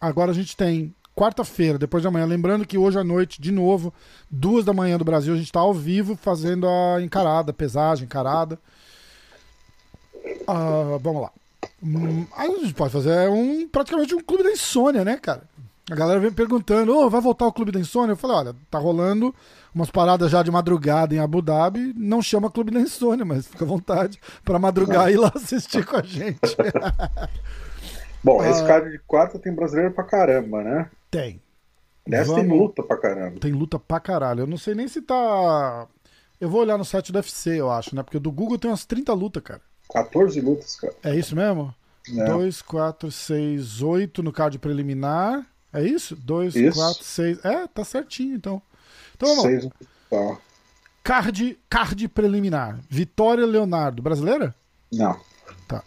Agora a gente tem quarta-feira, depois de amanhã. Lembrando que hoje à noite, de novo, duas da manhã do Brasil, a gente está ao vivo fazendo a encarada, pesagem, encarada. Uh, vamos lá. Hum, a gente pode fazer um praticamente um clube da insônia, né, cara? A galera vem perguntando, oh, vai voltar o clube da insônia? Eu falei, olha, tá rolando umas paradas já de madrugada em Abu Dhabi, não chama clube da insônia, mas fica à vontade para madrugar e ir lá assistir com a gente. Bom, esse uh, cara de quarta tem brasileiro pra caramba, né? Tem. Nessa Vamos... tem luta pra caramba. Tem luta pra caralho. Eu não sei nem se tá. Eu vou olhar no site do UFC, eu acho, né? Porque do Google tem umas 30 lutas, cara. 14 lutas, cara. É isso mesmo? 2, 4, 6, 8 no card preliminar. É isso? 2, 4, 6. É, tá certinho, então. Então vamos Seis... tá. Card, card preliminar. Vitória Leonardo. Brasileira? Não. Tá.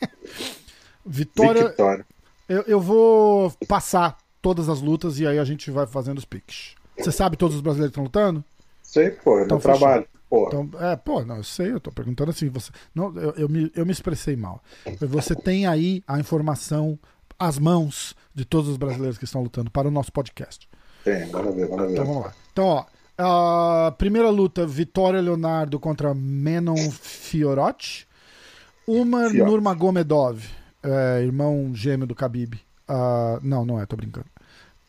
Vitória. Vitória. Eu, eu vou passar todas as lutas e aí a gente vai fazendo os picks. Você sabe todos os brasileiros que estão lutando? Sei, pô, é então, trabalho. Pô, Então, é, pô, não, eu sei, eu tô perguntando assim, você. Não, eu, eu, me, eu me expressei mal. Você tem aí a informação, as mãos de todos os brasileiros que estão lutando para o nosso podcast. tem, manda ver. Então vamos lá. Então, ó. A primeira luta, Vitória Leonardo contra Menon Fiorotti. Umar Fiote. Nurmagomedov, é, irmão gêmeo do Khabib. Ah, não, não é, tô brincando.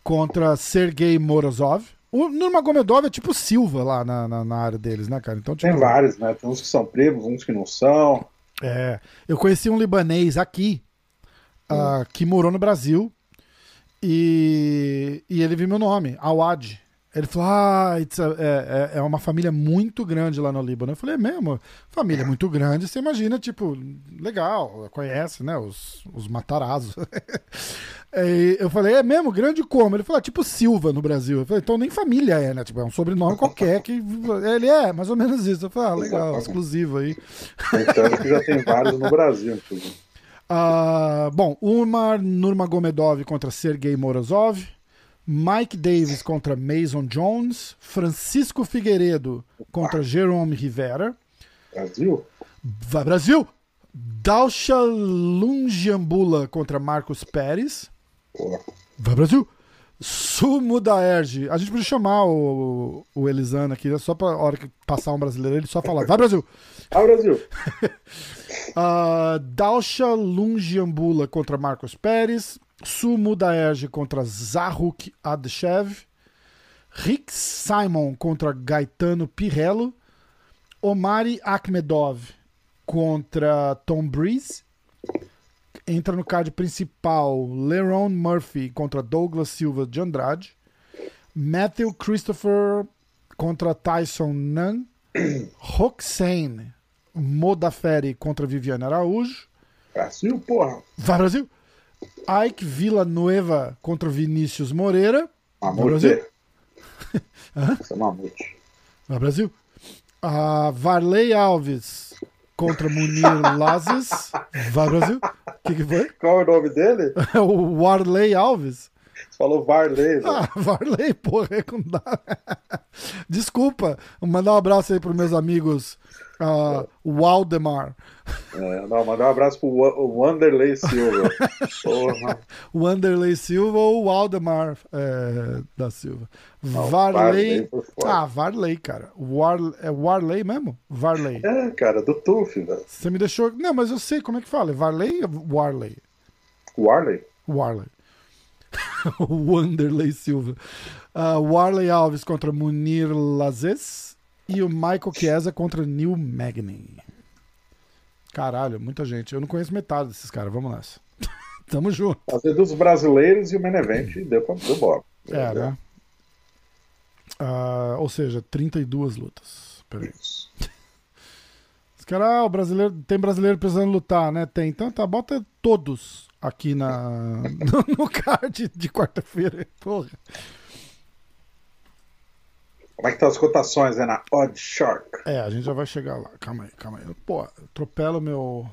Contra Sergei Morozov. O Nurmagomedov é tipo Silva lá na, na, na área deles, né, cara? Então, tipo, Tem vários, né? Tem uns que são primos, uns que não são. É, eu conheci um libanês aqui ah, que morou no Brasil e, e ele viu meu nome, Awad. Ele falou: Ah, a- é, é, é uma família muito grande lá no Líbano. Eu falei: É mesmo? Família muito grande, você imagina, tipo, legal, conhece, né? Os, os matarazos. Eu falei: É mesmo? Grande como? Ele falou: ah, Tipo Silva no Brasil. Eu falei: Então nem família é, né? Tipo, é um sobrenome qualquer que. Ele é, mais ou menos isso. Eu falei: Ah, legal, exclusivo aí. Então que já tem vários no Brasil, inclusive. Ah, bom, Umar Nurmagomedov contra Sergei Morozov, Mike Davis contra Mason Jones, Francisco Figueiredo contra Jerome Rivera, Brasil? vai Brasil, Dalsha Lungiambula contra Marcos Pérez, vai Brasil, Sumo da Erge, a gente podia chamar o, o Elisana aqui, só pra hora que passar um brasileiro, ele só falar, vai Brasil, Ah, Brasil! Uh, Dalsha Lungiambula contra Marcos Pérez. Sumu Daerge contra Zahuk Adchev. Rick Simon contra Gaetano Pirello. Omari Akhmedov contra Tom Breeze. Entra no card principal Leron Murphy contra Douglas Silva de Andrade. Matthew Christopher contra Tyson Nunn. Roxane Modaferi contra Viviane Araújo. Brasil, porra! Vai Brasil! Ike Villanueva contra Vinícius Moreira. Mamute. Brasil? Isso é mamute. Vai Brasil! Ah, Varley Alves contra Munir Lazes. Vai Brasil! O que, que foi? Qual é o nome dele? É o Warley Alves. Falou Varley, velho. Ah, Varley, porra, é não dá. Desculpa, vou mandar um abraço aí pros meus amigos ah, Waldemar. É, não, mandar um abraço pro Wa- o Wanderlei Silva. Porra. Wanderlei Silva ou Waldemar é, da Silva. Não, Varley. Varley. Ah, Varley, cara. War, é Warley mesmo? Varley. É, cara, do Tuf, velho. Você me deixou. Não, mas eu sei como é que fala. É Varley ou Warley? Warley? Warley. Wanderlei Silva. Ah, Warley Alves contra Munir Lazes. E o Michael Chiesa contra Neil Magny. Caralho, muita gente. Eu não conheço metade desses caras. Vamos nessa. Tamo junto. Fazer dos brasileiros e o Menevent deu pra deu bola. É, né? Ah, ou seja, 32 lutas. Peraí. Os caras, ah, o brasileiro, tem brasileiro precisando lutar, né? Tem. Então tá, bota todos aqui na, no, card de quarta-feira. Porra. Como é que estão as cotações, né? Na Odd Shark. É, a gente já vai chegar lá. Calma aí, calma aí. Pô, atropela o meu.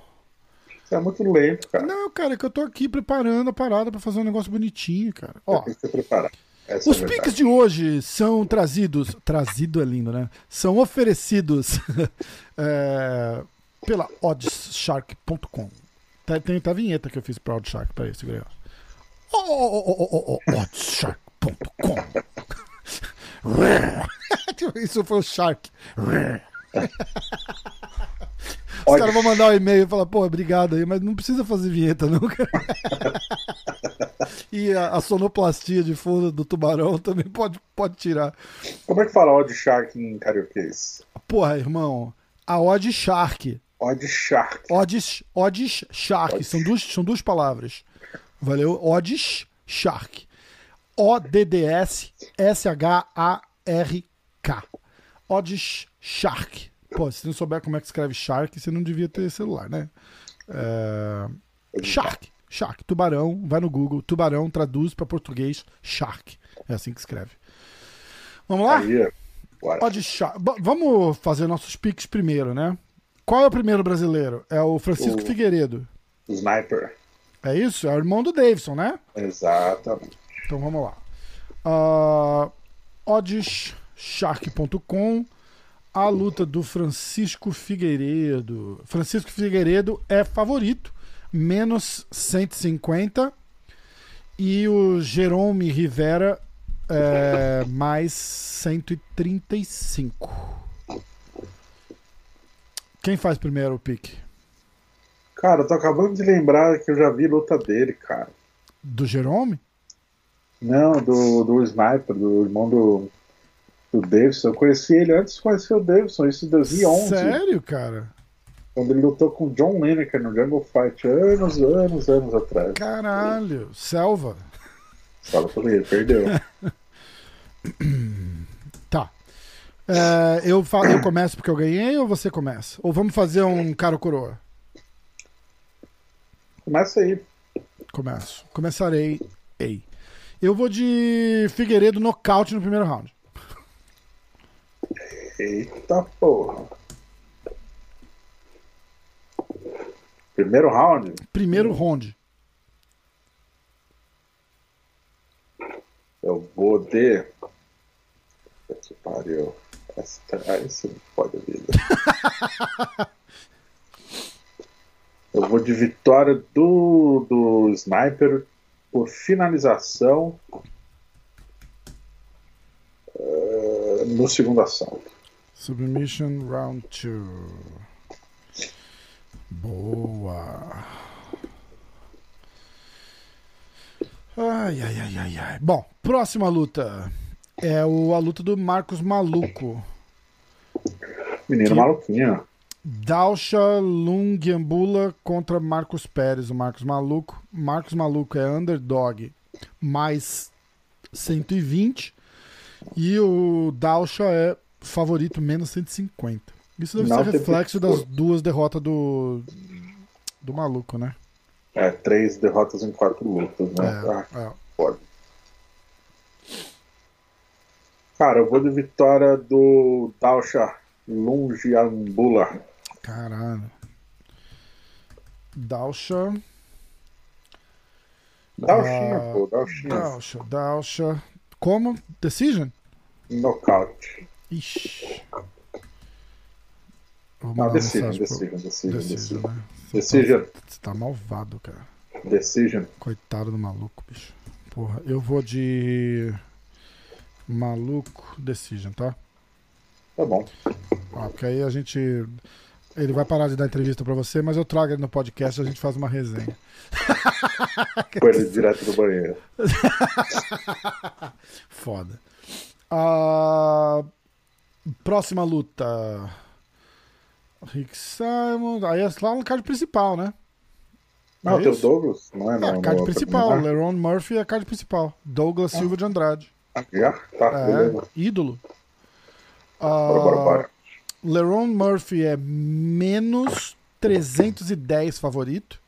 Isso é muito lento, cara. Não, cara, é que eu tô aqui preparando a parada pra fazer um negócio bonitinho, cara. Ó, Tem que se preparar. Essa Os é a verdade. piques de hoje são trazidos. Trazido é lindo, né? São oferecidos é, pela oddshark.com. Tem, tem até a vinheta que eu fiz pra Oddshark. Peraí, segura aí. Oh, oh, oh, oh, oh, oddshark.com. Isso foi o Shark. Os caras vão mandar um e-mail e falar, pô, obrigado aí, mas não precisa fazer vinheta nunca. e a, a sonoplastia de fundo do tubarão também pode, pode tirar. Como é que fala Odd Shark em carioquês? Porra, irmão, a Odd Shark. Odd Shark. Odds, Odds Shark. São duas, são duas palavras. Valeu? Odds Shark. O-D-D-S S-H-A-R-K. Odds Shark. Pô, se você não souber como é que escreve Shark, você não devia ter celular, né? É... Shark. Shark. Tubarão. Vai no Google. Tubarão traduz para português Shark. É assim que escreve. Vamos lá? Aí. Bo- Vamos fazer nossos piques primeiro, né? Qual é o primeiro brasileiro? É o Francisco O- Figueiredo. Sniper. É isso? É o irmão do Davidson, né? Exatamente. Então vamos lá. Uh, Oddsshark.com a luta do Francisco Figueiredo. Francisco Figueiredo é favorito, menos 150. E o Jerome Rivera é mais 135. Quem faz primeiro o pique? Cara, eu tô acabando de lembrar que eu já vi luta dele, cara. Do Jerome? Não, do, do Sniper, do irmão do, do Davidson. Eu conheci ele antes de conhecer o Davidson, isso em 2011. Sério, cara? Quando ele lutou com John Lineker no Jungle Fight, anos, anos, anos atrás. Caralho, selva. Fala pra ele, perdeu. É, eu, falo, eu começo porque eu ganhei ou você começa? Ou vamos fazer um cara coroa? Começa aí. Começo. Começarei. Ei. Eu vou de Figueiredo nocaute no primeiro round. Eita porra. Primeiro round? Primeiro round. Eu vou de. Que pariu. Aí você pode vida. Eu vou de vitória do, do Sniper por finalização uh, no segundo assalto. Submission round 2. Boa. Ai, ai, ai, ai, ai. Bom, próxima luta é o, a luta do Marcos Maluco. Menino que... maluquinho. Dalsha Lungiambula contra Marcos Pérez, o Marcos Maluco. Marcos Maluco é underdog mais 120 e o Dalsha é favorito menos 150. Isso deve Não ser reflexo das duas derrotas do do maluco, né? É, três derrotas em quatro lutas, né? É, ah, é. Pode. Cara, eu vou de vitória do Dalsha Lungiambula. Caralho. Dalsha. Dalshinha, ah, pô, Dalshinha. Dalsha, Dalsha. Como? Decision? Knockout. Ixi. Não, decision, decision, decision, decision. Né? Decision. Tá, você tá malvado, cara. Decision. Coitado do maluco, bicho. Porra, eu vou de. Maluco Decision, tá? Tá bom. Ah, porque aí a gente. Ele vai parar de dar entrevista para você, mas eu trago ele no podcast e a gente faz uma resenha. Põe ele direto do banheiro. Foda. Uh, próxima luta. Rick Simon. Aí é lá no card principal, né? Não, é tem o Douglas, não é? Não, não card principal. Leron Murphy é card principal. Douglas ah. Silva de Andrade. Ah, já? Tá, é. Ídolo. Uh, bora, bora, bora. Leron Murphy é menos 310 favorito.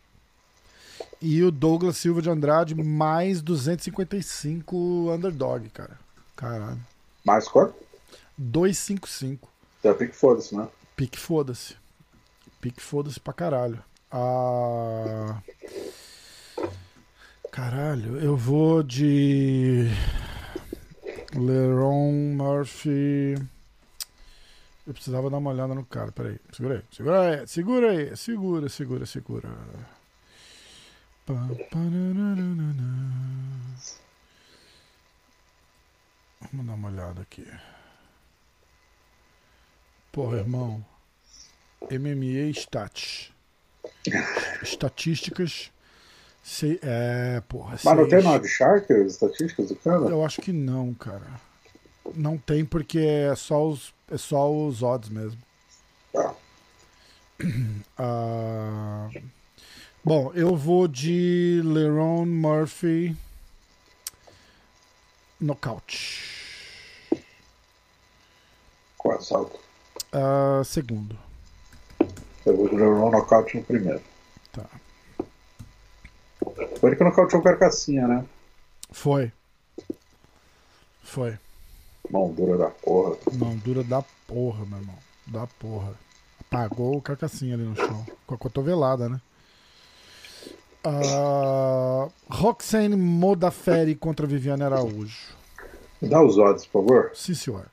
E o Douglas Silva de Andrade mais 255 underdog, cara. Caralho. Mais quanto? 255. É pique foda-se, né? Pique foda-se. Pique foda-se pra caralho. Ah... Caralho, eu vou de. Leron Murphy. Eu precisava dar uma olhada no cara, peraí. Segura aí, segura aí, segura aí, segura, segura, segura. Vamos dar uma olhada aqui. Porra, irmão. MMA Stats. Estatísticas. Sei, é, porra. Mas não tem Shark, as estatísticas do cara? Eu acho que não, cara. Não tem porque é só os é só os odds mesmo. Tá. Uh, bom, eu vou de Leron Murphy nocaute. Qual é o salto? Uh, segundo. Eu vou de Leron nocaute no primeiro. Foi ele que nocauteou o Carcassinha, né? Foi. Foi. Mão dura da porra. Mão dura da porra, meu irmão. Da porra. Apagou o carcassinho ali no chão. Com a cotovelada, né? Uh, Roxane Modaferi contra Viviane Araújo. Dá os odds, por favor. Sim, senhor.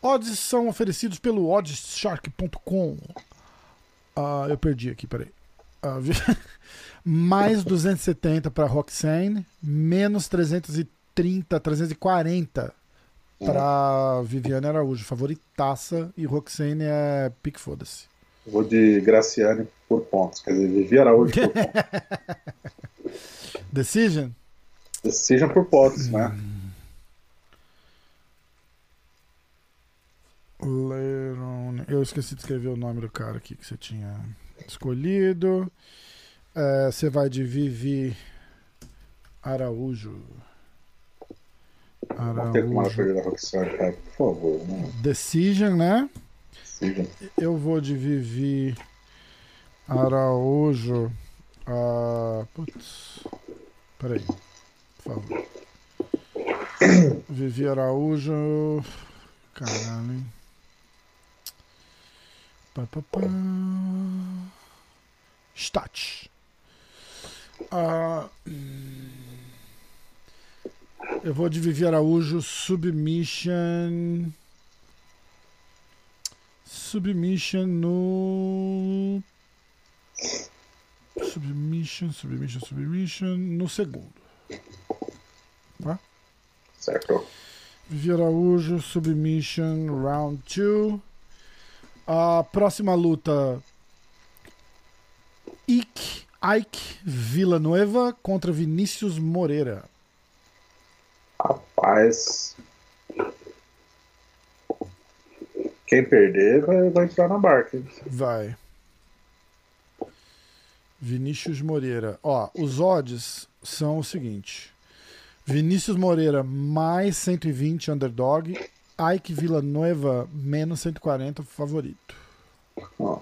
Odds são oferecidos pelo oddshark.com. Ah, eu perdi aqui, peraí. Mais 270 para Roxane, menos 330, 340 para Viviane Araújo. Favoritaça e Roxane é pique foda-se. Vou de Graciane por pontos. Quer dizer, Vivi Araújo por pontos. Decision? Decision por pontos, né? Leron. Eu esqueci de escrever o nome do cara aqui que você tinha escolhido. É, você vai de Vivi Araújo. Araújo. Por favor, né? Decision, né? Decision. Eu vou de Vivi Araújo. Ah, putz. Peraí. Por favor. Vivi Araújo. Caralho, hein? Pá, pá, pá. Stat. Ah, eu vou de Vivi Araújo. Submission. Submission no. Submission, submission, submission. No segundo. Certo. Vivi Araújo, submission, round 2. A próxima luta: Ike, Ike Villanueva contra Vinícius Moreira. Rapaz. Quem perder vai, vai entrar na barca. Vai. Vinícius Moreira. Ó, os odds são o seguinte: Vinícius Moreira mais 120 underdog, Ike Villanueva menos 140 favorito. Ó,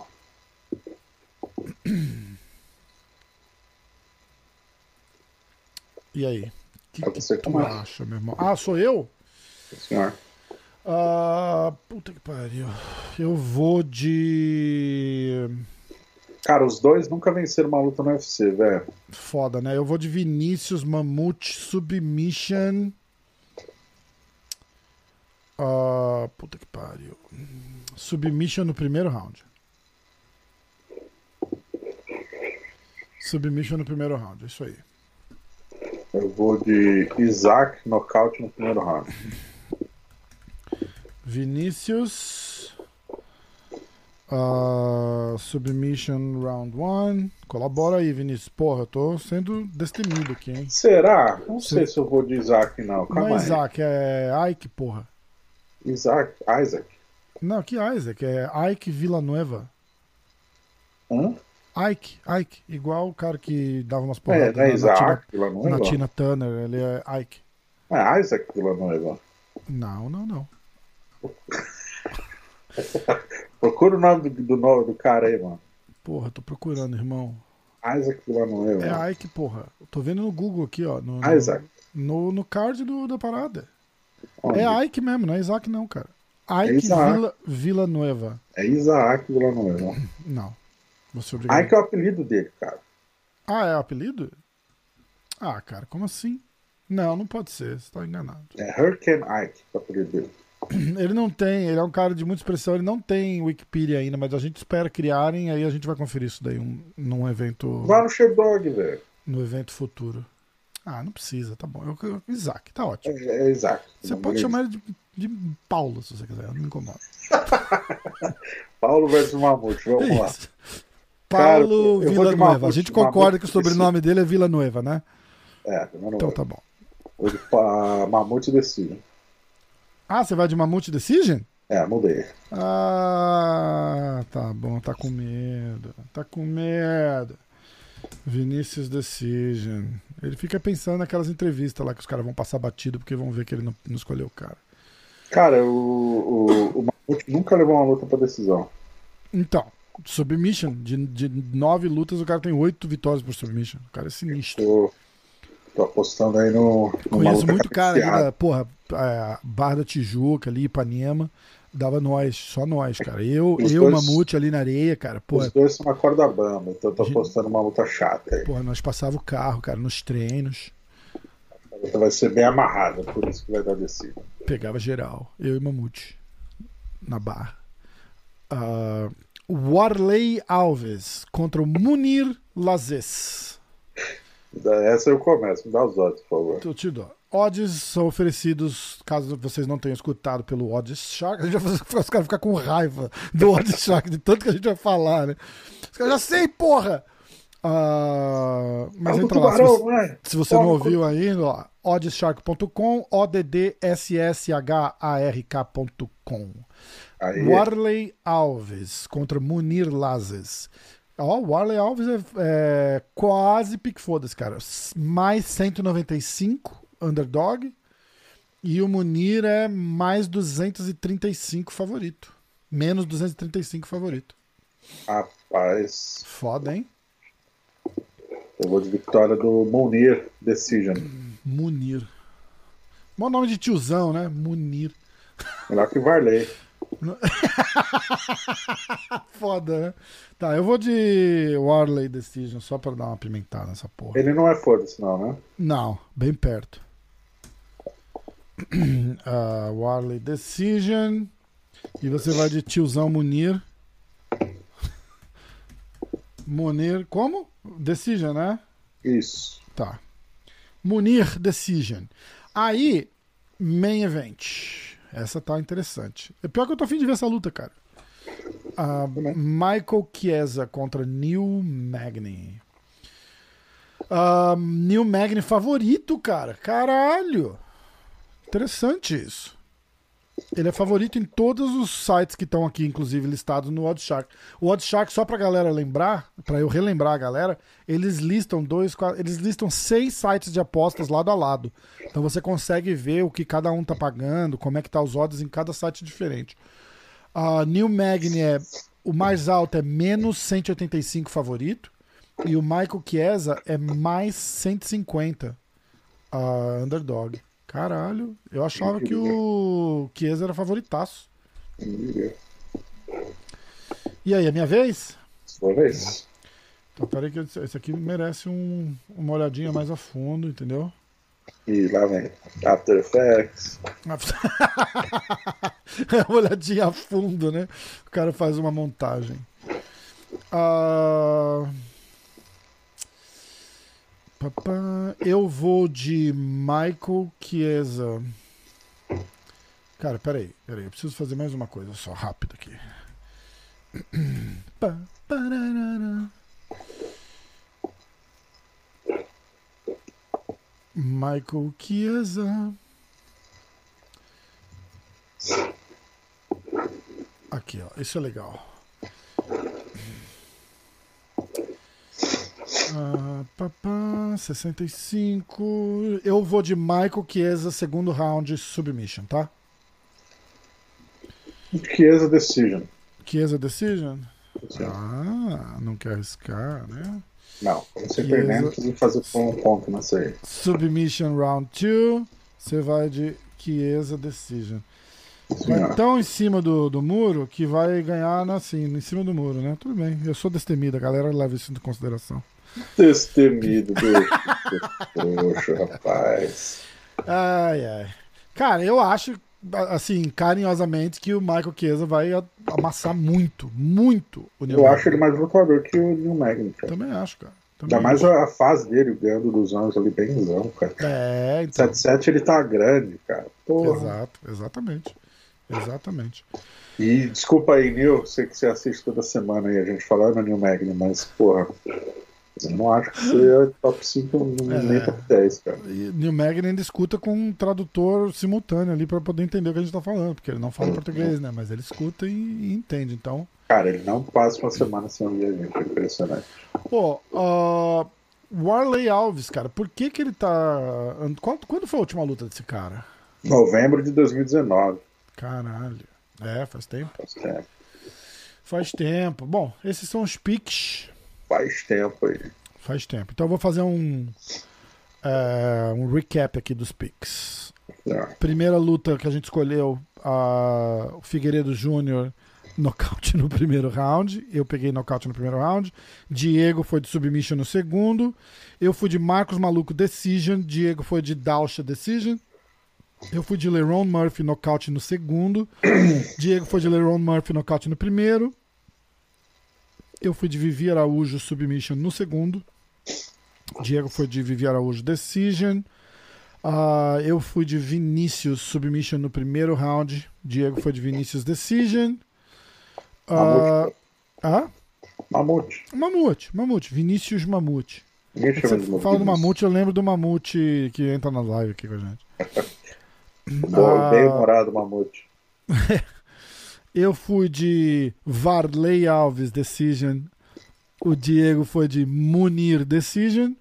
E aí? O que, que tu começa. acha, meu irmão? Ah, sou eu? senhor. Ah, puta que pariu. Eu vou de. Cara, os dois nunca venceram uma luta no UFC, velho. Foda, né? Eu vou de Vinícius Mamute Submission. Ah, puta que pariu. Submission no primeiro round. Submission no primeiro round, é isso aí. Eu vou de Isaac nocaute no primeiro round. Vinícius. ah, submission round 1. Colabora aí, Vinícius. Porra, eu tô sendo destemido aqui, hein? Será? Não Sim. sei se eu vou de Isaac, não. Não Calma é aí. Isaac, é Ike, porra. Isaac. Isaac. Não, que Isaac? É Ike Villanueva. Hã? Ike, Ike. Igual o cara que dava umas É, porradas não é na, na, Tina, Isaac na? Tina Turner. Ele é Ike. É Isaac Villanueva. Não, não, não. Procura o nome do, do, do cara aí, mano. Porra, tô procurando, irmão. Isaac Villanueva. É Ike, porra. Eu tô vendo no Google aqui, ó. No, no, Isaac. no, no card do, da parada. Onde? É Ike mesmo, não é Isaac não, cara. Ike Isaac. Villa, Villanueva. É Isaac Villanueva. Não. Você obrigado. Ike é o apelido dele, cara. Ah, é o apelido? Ah, cara, como assim? Não, não pode ser, você tá enganado. É Hurricane Ike, é o apelido dele. Ele não tem, ele é um cara de muita expressão, ele não tem Wikipedia ainda, mas a gente espera criarem, aí a gente vai conferir isso daí um, num evento Vai no Sherdog, velho. no evento futuro. Ah, não precisa, tá bom. Eu, eu- Isaac, tá ótimo. É, é Isaac. Você pode chamar ele de, de Paulo, se você quiser, não me incomoda. Paulo versus Mamute, vamos lá. Isso. Paulo vou de Villanueva. A gente concorda Mamute que o sobrenome dele é Villanueva, né? É, Então então, tá bom. De pa- Mamute Decision. Ah, você vai de Mamute Decision? É, mudei. Ah, tá bom, tá com medo. Tá com medo. Vinícius Decision. Ele fica pensando naquelas entrevistas lá que os caras vão passar batido porque vão ver que ele não, não escolheu o cara. Cara, o, o, o Mamute nunca levou uma luta pra decisão. Então, Submission, de, de nove lutas, o cara tem oito vitórias por Submission. O cara é sinistro. Tô, tô apostando aí no. Conheço muito cara porra, é, Barra da Tijuca ali, Ipanema. Dava nós, só nós, cara. Eu, Os eu dois- Mamute ali na areia, cara. Porra, Os dois são uma corda bamba, então eu tô apostando numa luta chata aí. porra, nós passava o carro, cara, nos treinos. A luta vai ser bem amarrada, por isso que vai dar decisão. Pegava geral, eu e Mamute. na barra. Uh, Warley Alves contra o Munir Lazes. Essa eu começo, me dá os odds, por favor. Eu te dou. Odds são oferecidos, caso vocês não tenham escutado pelo Odds Shark, a gente vai os caras ficar com raiva do Odds Shark, de tanto que a gente vai falar, né? Os caras já sei, porra! Uh, mas entra lá, se você, se você não ouviu ainda, oddshark.com, O-D-D-S-S-H-A-R-K.com. Warley Alves contra Munir Lazes. Ó, o Warley Alves é, é quase pique foda-se, cara. Mais 195 underdog. E o Munir é mais 235 favorito. Menos 235 favorito. Rapaz. Foda, hein? Eu vou de vitória do Munir Decision. Munir. Bom nome de tiozão, né? Munir. Melhor que Varley. Foda, né? Tá, eu vou de Warley Decision só pra dar uma pimentada nessa porra. Ele não é foda-se, não, né? Não, bem perto. uh, Warley Decision. E você vai de tiozão Munir. Munir, como? Decision, né? Isso. Tá. Munir Decision. Aí, main event. Essa tá interessante. É pior que eu tô afim de ver essa luta, cara. Uh, Michael Chiesa contra Neil Magny. Uh, Neil Magny favorito, cara. Caralho. Interessante isso. Ele é favorito em todos os sites que estão aqui, inclusive listados no Oddshark. O Oddshark, só pra galera lembrar, para eu relembrar a galera, eles listam dois, quatro, eles listam seis sites de apostas lado a lado. Então você consegue ver o que cada um tá pagando, como é que tá os odds em cada site diferente. A uh, New Magni é o mais alto é menos 185 favorito e o Michael Chiesa é mais 150 uh, underdog. Caralho, eu achava que o Chiesa era favoritaço. E aí, é minha vez? Sua vez. Então, peraí que esse aqui merece um, uma olhadinha mais a fundo, entendeu? E lá vem After Effects. uma olhadinha a fundo, né? O cara faz uma montagem. Ah... Uh... Eu vou de Michael Chiesa. Cara, peraí, peraí. Eu preciso fazer mais uma coisa só, rápido aqui. Michael Chiesa. Aqui, ó. Isso é legal. Ah, papá, 65. Eu vou de Michael Chiesa, segundo round, submission, tá? Chiesa Decision. Chiesa Decision? Sim. Ah, não quer arriscar, né? Não, você Chiesa... perdendo, precisa fazer um ponto nessa aí. Submission round 2. Você vai de Chiesa Decision. Vai tão em cima do, do muro que vai ganhar assim, em cima do muro, né? Tudo bem, eu sou destemida, galera leva isso em consideração. Destemido, poxa, rapaz. Ai, ai. Cara, eu acho, assim, carinhosamente, que o Michael Chiesa vai amassar muito, muito o Neil Eu Magny. acho ele mais lutador que o Neil Magny, cara. Também acho, cara. Também Ainda mais a fase dele, ganhando dos anos ali, bemzão, cara. É, então. 7-7 ele tá grande, cara. Porra. Exato, exatamente. Exatamente. E desculpa aí, Neil, sei que você assiste toda semana aí a gente falando no Neil Magny, mas, porra, eu não acho que seja top 5 é, nem top 10, cara. E Neil Magny ainda escuta com um tradutor simultâneo ali para poder entender o que a gente tá falando, porque ele não fala português, né? Mas ele escuta e, e, entende, então. Cara, ele não passa uma semana sem ouvir a gente, é impressionante. Pô, uh, Warley Alves, cara, por que que ele tá. Quando, quando foi a última luta desse cara? Novembro de 2019. Caralho. É, faz tempo. Faz tempo. Faz tempo. Bom, esses são os piques Faz tempo aí. Faz tempo. Então eu vou fazer um, é, um recap aqui dos picks. É. Primeira luta que a gente escolheu, a, o Figueiredo Júnior nocaute no primeiro round. Eu peguei nocaute no primeiro round. Diego foi de submission no segundo. Eu fui de Marcos Maluco Decision. Diego foi de Dalsha Decision. Eu fui de Leron Murphy nocaute no segundo. Diego foi de Leron Murphy nocaute no primeiro. Eu fui de Vivi Araújo submission no segundo. Diego foi de Vivi Araújo decision. Uh, eu fui de Vinícius submission no primeiro round. Diego foi de Vinícius decision. Uh, ah? Mamute. Mamute, Mamute. Vinícius Mamute. Você fala do Mamute. Eu lembro do Mamute que entra na live aqui com a gente. Boa, Bem humorado, Mamute. Eu fui de Varley Alves Decision. O Diego foi de Munir Decision.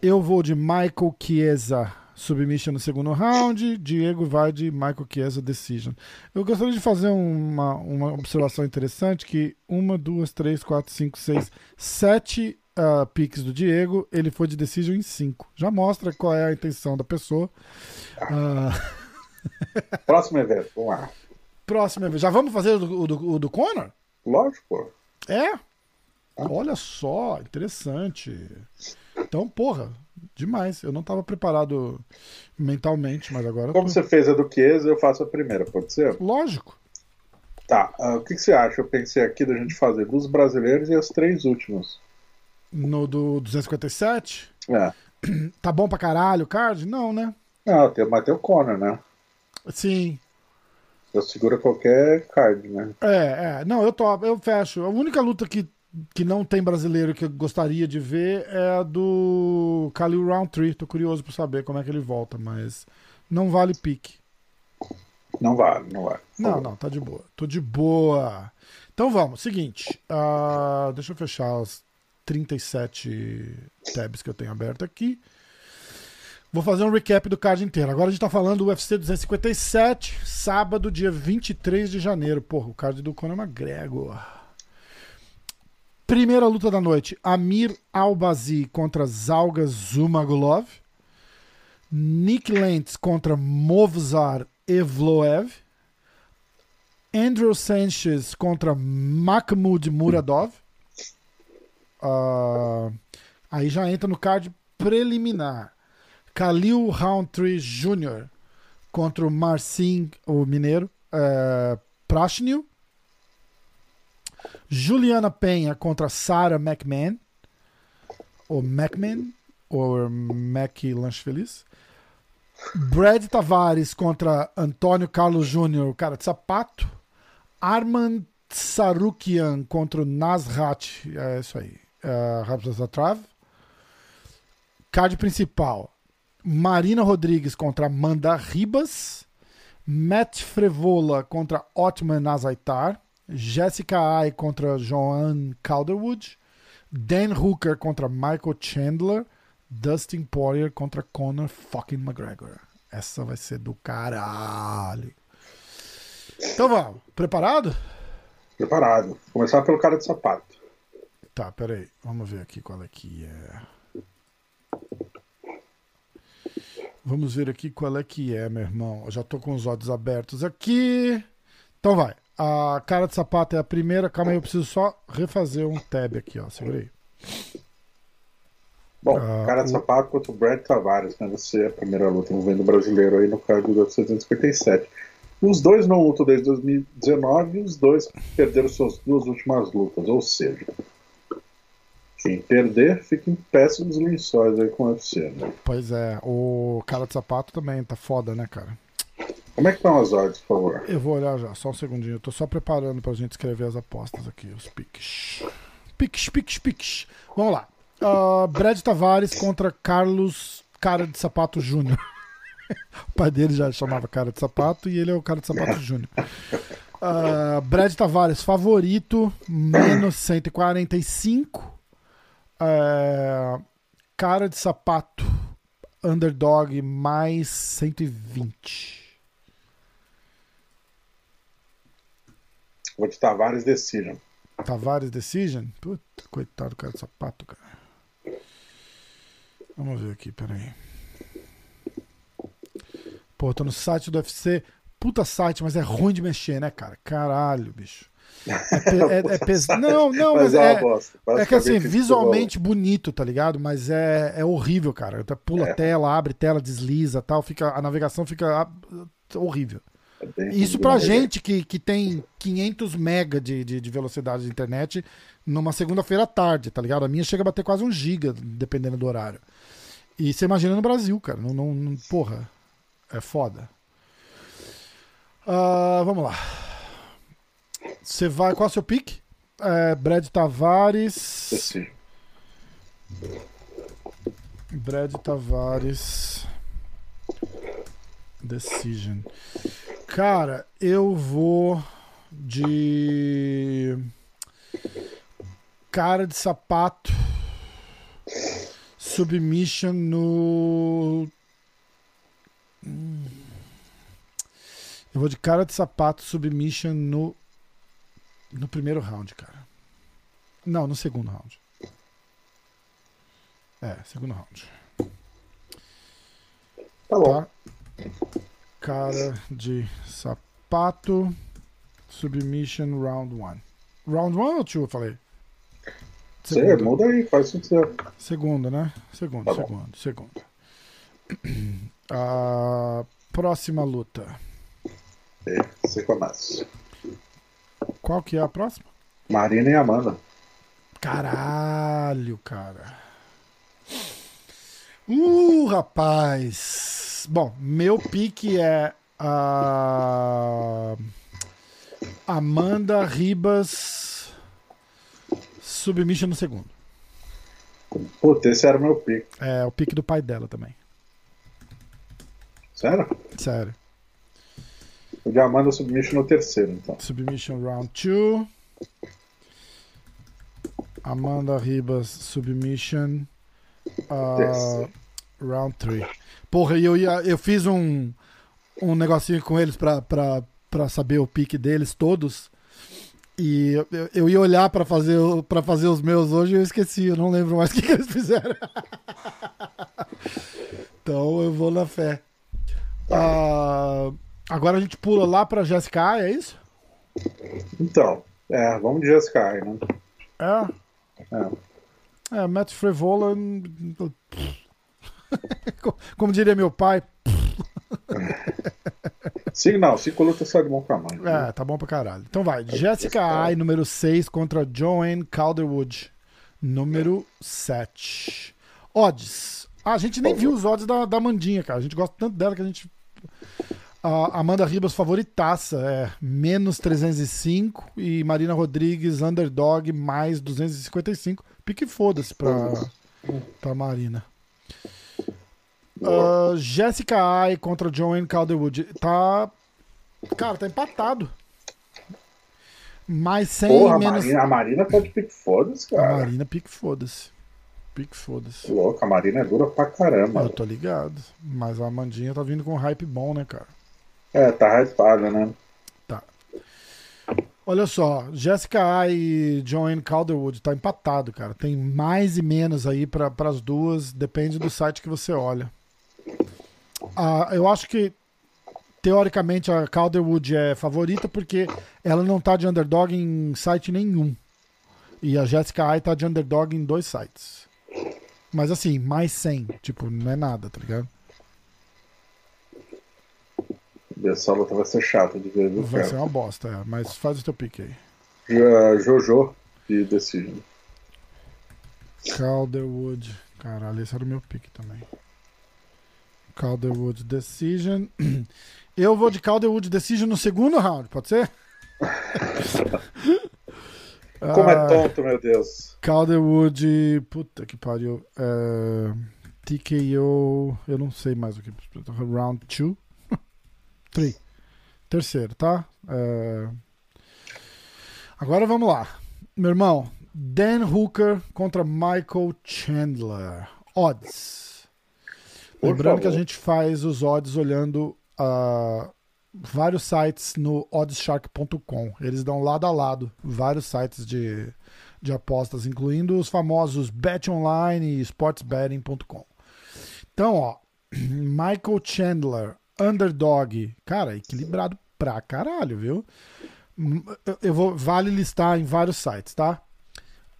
Eu vou de Michael Chiesa Submission no segundo round. Diego vai de Michael Chiesa Decision. Eu gostaria de fazer uma, uma observação interessante: que uma, duas, três, quatro, cinco, seis, sete uh, picks do Diego, ele foi de Decision em cinco. Já mostra qual é a intenção da pessoa. Ah, Próximo evento, vamos lá. Próxima vez. Já vamos fazer o do, do, o do Conor? Lógico. É? Olha só, interessante. Então, porra, demais. Eu não tava preparado mentalmente, mas agora. Como tô. você fez a do Chiesa, eu faço a primeira, pode ser? Lógico. Tá, ah, o que, que você acha? Eu pensei aqui da gente fazer dos brasileiros e as três últimas. No do 257, É. tá bom pra caralho o card? Não, né? Não, tem, mas tem o Conor, né? Sim. Eu segura qualquer card, né? É, é. Não, eu topo, eu fecho. A única luta que, que não tem brasileiro que eu gostaria de ver é a do Khalil Roundtree. Tô curioso pra saber como é que ele volta, mas não vale pique. Não vale, não vale. Não, não, tá de boa. Tô de boa. Então vamos, seguinte. ah, deixa eu fechar as 37 tabs que eu tenho aberto aqui. Vou fazer um recap do card inteiro. Agora a gente tá falando do UFC 257, sábado, dia 23 de janeiro. Porra, o card do Conor McGregor. Primeira luta da noite: Amir Albazi contra Zalga Zumagulov. Nick Lentz contra Movzar Evloev. Andrew Sanchez contra Mahmoud Muradov. Ah, aí já entra no card preliminar. Khalil Roundtree Jr. contra o Marcin, o mineiro, é, Prashnil. Juliana Penha contra Sarah McMahon. Ou McMahon. Ou Mac Lanche Feliz. Brad Tavares contra Antônio Carlos Júnior, cara de sapato. Arman Sarukian contra o Nasrat. É isso aí. Uh, Rapsatrav. Card principal. Marina Rodrigues contra Amanda Ribas. Matt Frevola contra Otman Azaitar. Jessica Ai contra Joan Calderwood. Dan Hooker contra Michael Chandler. Dustin Poirier contra Conor fucking McGregor. Essa vai ser do caralho. Então vamos. Preparado? Preparado. Começar pelo cara de sapato. Tá, peraí. Vamos ver aqui qual é que é. Vamos ver aqui qual é que é, meu irmão. Eu já tô com os olhos abertos aqui. Então vai. A cara de sapato é a primeira. Calma aí, eu preciso só refazer um tab aqui, ó. Segura aí. Bom, Ah, cara de o- sapato contra o Brad Tavares, né? Vai ser a primeira luta envolvendo o brasileiro aí no card do UFC 257. Os dois não lutam desde 2019 e os dois perderam suas duas últimas lutas, ou seja, quem perder fica em péssimos lençóis aí com o UFC, né? Pois é, o cara de sapato também tá foda, né, cara? Como é que estão as odds, por favor? Eu vou olhar já, só um segundinho. Eu tô só preparando pra gente escrever as apostas aqui, os piques. Piques, piques, piques. Vamos lá. Ah, Brad Tavares contra Carlos Cara de Sapato Júnior. o pai dele já chamava Cara de Sapato e ele é o Cara de Sapato Júnior. Ah, Brad Tavares, favorito, menos 145. Ah, cara de Sapato, underdog, mais 120. Vou de Tavares Decision. Tavares Decision? Puta, coitado do cara de sapato, cara. Vamos ver aqui, peraí. Pô, tô no site do UFC. Puta site, mas é ruim de mexer, né, cara? Caralho, bicho. É, é- é pes- Não, não, mas, Mas é é, é que assim, visualmente bonito, tá ligado? Mas é, é horrível, cara. Tá- Pula É. tela, abre tela, desliza tal, fica, a navegação fica ah, horrível. é Isso ruim, pra né? gente que, que tem 500 mega de, de, de velocidade de internet numa segunda-feira à tarde, tá ligado? A minha chega a bater quase um giga, dependendo do horário. E você imagina no Brasil, cara. Não, não, não- porra, é foda. Ah, vamos lá. Você vai. Qual é o seu pique? É, Brad Tavares. Brad Tavares. Decision. Cara, eu vou de. Cara de sapato. Submission no. Hum. Eu vou de cara de sapato, submission no. No primeiro round, cara. Não, no segundo round. É, segundo round. Tá bom. Tá? Cara de sapato. Submission round 1. Round 1 ou 2 eu falei? Você Segundo. muda aí, faz o que você Segundo, né? Segundo, Tá bom. segundo, segundo. A próxima luta. quer. Você começa. Qual que é a próxima? Marina e Amanda. Caralho, cara. Uh, rapaz. Bom, meu pique é a Amanda Ribas Submission no segundo. Puta, esse era o meu pique. É o pique do pai dela também. Sério? Sério. O de Amanda Submission no terceiro, então. Submission round 2. Amanda Ribas Submission uh, round 3. Porra, eu, ia, eu fiz um, um negocinho com eles pra, pra, pra saber o pique deles todos. E eu, eu- ia olhar pra fazer, pra fazer os meus hoje e eu esqueci. Eu não lembro mais o que, que eles fizeram. então eu vou na fé. Ah, agora a gente pula lá pra Jessica A, é isso? Então, é, vamos de Jessica aí, né? É. É. É, Matt Frevola. Como diria meu pai. Sim, não, cinco lutas só de bom tamanho. né? É, tá bom pra caralho. Então vai. Jessica Ai, número 6, contra Joanne Calderwood, número 7. Odds. Ah, a gente nem viu os odds da, da Mandinha, cara. A gente gosta tanto dela que a gente. A Amanda Ribas favoritaça é menos 305 e Marina Rodrigues underdog mais 255. Pique foda-se pra, pra Marina. Ah, Jessica Ai contra Joanne Calderwood. Tá. Cara, tá empatado. Mais 100 Porra, a menos. Marina, a Marina tá de pique foda-se, A cara. Marina, pique foda-se. Pique foda-se. Louco, a Marina é dura pra caramba. Eu tô ligado. Mas a Amandinha tá vindo com um hype bom, né, cara? É, tá hypada, né? Tá. Olha só, Jessica A e Joanne Calderwood tá empatado, cara. Tem mais e menos aí para as duas, depende do site que você olha. Ah, eu acho que teoricamente a Calderwood é favorita porque ela não tá de underdog em site nenhum. E a Jessica A tá de underdog em dois sites. Mas assim, mais 100, tipo, não é nada, tá ligado? Essa luta vai ser chata de ver, Vai cara? ser uma bosta, é. Mas faz o teu pique aí. Jo- Jojo de Decision. Calderwood. Caralho, esse era o meu pick também. Calderwood Decision. Eu vou de Calderwood Decision no segundo round, pode ser? Como é Ah, tonto, meu Deus. Calderwood. Puta que pariu. É, TKO. Eu não sei mais o que. Round 2. 3. Terceiro, tá? É, Agora vamos lá. Meu irmão. Dan Hooker contra Michael Chandler. Odds. Por Lembrando que a gente faz os odds olhando ah, vários sites no oddshark.com. Eles dão lado a lado vários sites de, de apostas, incluindo os famosos BetOnline e SportsBetting.com. Então, ó, Michael Chandler, underdog, cara, equilibrado pra caralho, viu? Eu vou, vale listar em vários sites, tá?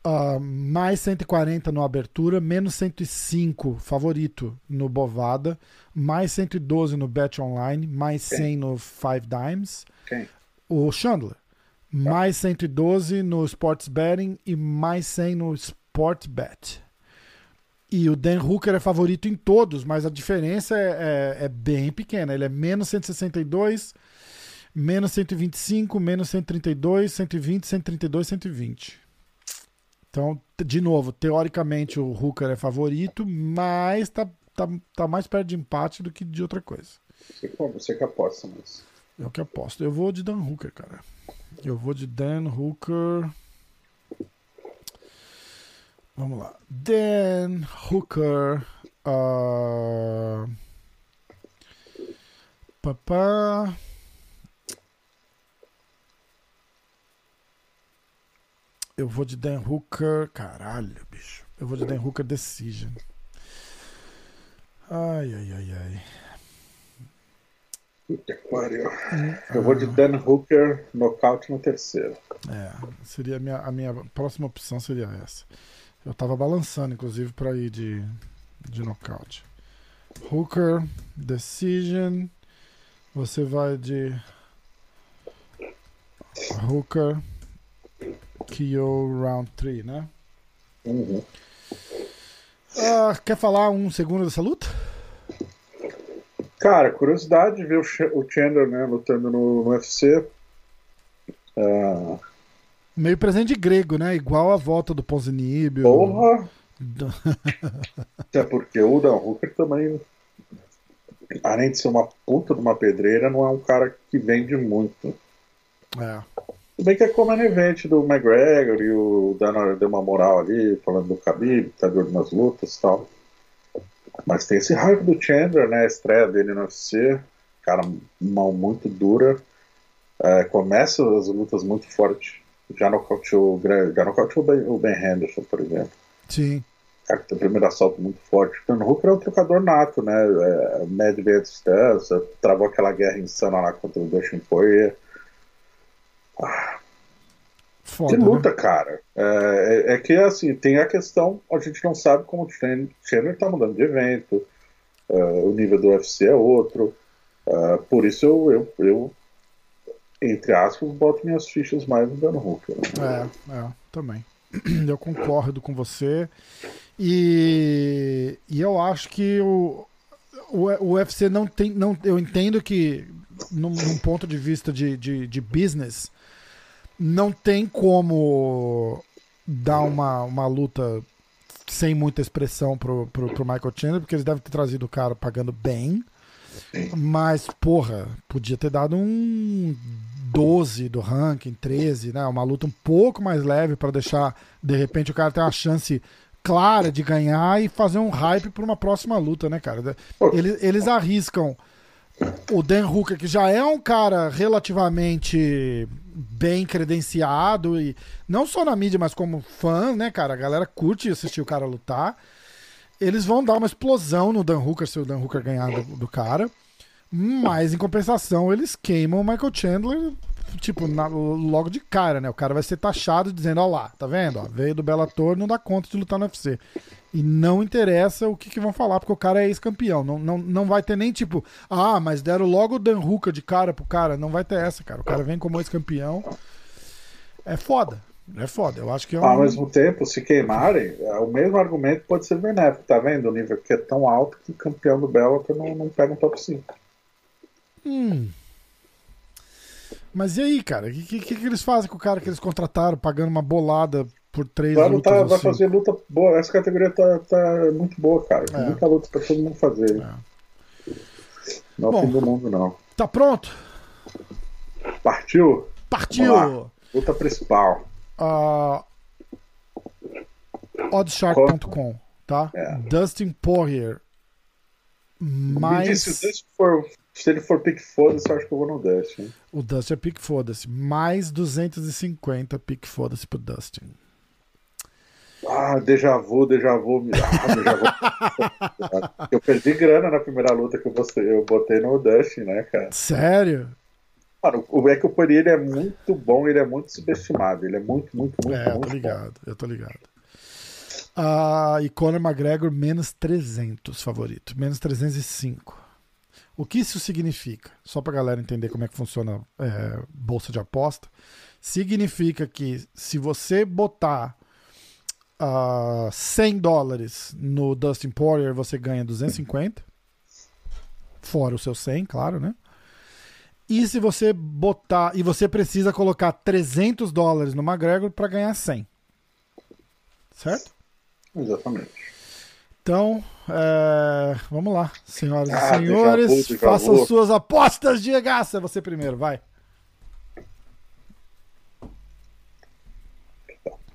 Uh, mais 140 no Abertura, menos 105 favorito no Bovada, mais 112 no Bet Online, mais 100 no Five Dimes. Quem? O Chandler. Mais 112 no Sports Betting e mais 100 no Sport Bet. E o Dan Hooker é favorito em todos, mas a diferença é, é, é bem pequena. Ele é menos 162, menos 125, menos 132, 120, 132, 120. Então, de novo, teoricamente o Hooker é favorito, mas tá, tá, tá mais perto de empate do que de outra coisa. Você, você que aposta, mas. Eu que aposto. Eu vou de Dan Hooker, cara. Eu vou de Dan Hooker. Vamos lá. Dan Hooker. Uh... Papá. Eu vou de Dan Hooker. Caralho, bicho. Eu vou de Dan Hooker Decision. Ai, ai, ai, ai. Puta que pariu. Eu vou de Dan Hooker, nocaute no terceiro. É, seria a minha, a minha próxima opção seria essa. Eu tava balançando, inclusive, para ir de, de nocaute. Hooker, Decision. Você vai de Hooker, KO Round 3, né? Uhum. Uh, quer falar um segundo dessa luta? Cara, curiosidade de ver o Chandler né, lutando no, no UFC. Uh, Meio presente grego, né? Igual a volta do Ponzinibio. Porra! Até porque o Dan Hooker também, além de ser uma puta de uma pedreira, não é um cara que vende muito. É. Tudo bem que é como a event do McGregor e o Dana deu uma moral ali, falando do Khabib, tá de olho nas lutas e tal. Mas tem esse hype do Chandler, né? A estreia dele no UFC. Cara, mão muito dura. É, começa as lutas muito fortes já nocauteou, já nocauteou o Ben Henderson, por exemplo. Sim. Cara, tem o primeiro assalto muito forte. O Hooker é um trocador nato, né? É, médio e distância, travou aquela guerra insana lá contra o Dustin Poirier. Ah, Foda, que luta, né? cara. É, é, é, que, assim, tem a questão, a gente não sabe como o Chandler tá mudando de evento, uh, o nível do UFC é outro. Uh, por isso eu, eu, eu entre aspas, boto minhas fichas mais no Dan Hooker. Né? É, é, também. Eu concordo com você. E, e eu acho que o, o, o UFC não tem. Não, eu entendo que, num, num ponto de vista de, de, de, business, não tem como dar uma, uma luta sem muita expressão pro, pro, pro Michael Chandler, porque eles devem ter trazido o cara pagando bem. Mas, porra, podia ter dado um 12 do ranking, 13, né? Uma luta um pouco mais leve para deixar, de repente, o cara ter uma chance clara de ganhar e fazer um hype para uma próxima luta, né, cara? Eles, eles arriscam o Dan Hooker, que já é um cara relativamente bem credenciado e não só na mídia, mas como fã, né, cara? A galera curte assistir o cara lutar. Eles vão dar uma explosão no Dan Hooker se o Dan Hooker ganhar do, do cara. Mas em compensação, eles queimam o Michael Chandler, tipo, na, logo de cara, né? O cara vai ser taxado dizendo, ó lá, tá vendo? Ó, veio do Bellator, não dá conta de lutar no UFC. E não interessa o que, que vão falar, porque o cara é ex-campeão. Não, não, não vai ter nem tipo, ah, mas deram logo o Dan Hooker de cara pro cara. Não vai ter essa, cara. O cara vem como ex-campeão. É foda. É foda. Eu acho que é um... Ao mesmo tempo, se queimarem, é, o mesmo argumento pode ser benéfico, tá vendo? O nível que é tão alto que o campeão do Bellator não, não pega um top 5. Hum. Mas e aí, cara? O que, que, que, eles fazem com o cara que eles contrataram, pagando uma bolada por três vai lutas? Lutar, assim? Vai fazer luta boa. Essa categoria tá, tá muito boa, cara. É. Muita luta pra todo mundo fazer. É. Não é o fim do mundo, não. Tá pronto? Partiu? Partiu! Luta principal. Uh, Oddshark.com, tá? É. Dustin Poirier. Mais... Disse, se, Dustin for, se ele for pique foda-se, eu acho que eu vou no Dustin. O Dustin é pique foda-se. Mais 250 pique foda-se pro Dustin. Ah, déjà vu, déjà vu. Ah, déjà vu. eu perdi grana na primeira luta que eu botei, eu botei no Dustin, né, cara? Sério? Mano, o é que o Poirier ele é muito bom, ele é muito subestimado. Ele é muito, muito, muito, É, eu muito tô ligado, eu tô ligado. Ah, e Conor McGregor, menos 300 favorito, menos 305. O que isso significa? Só pra galera entender como é que funciona é, bolsa de aposta. Significa que se você botar ah, 100 dólares no Dustin Poirier, você ganha 250. Fora o seu 100, claro, né? E se você botar. E você precisa colocar 300 dólares no McGregor para ganhar 100. Certo? Exatamente. Então, é, vamos lá, senhoras Ah, e senhores. façam suas apostas, Diego. É você primeiro, vai.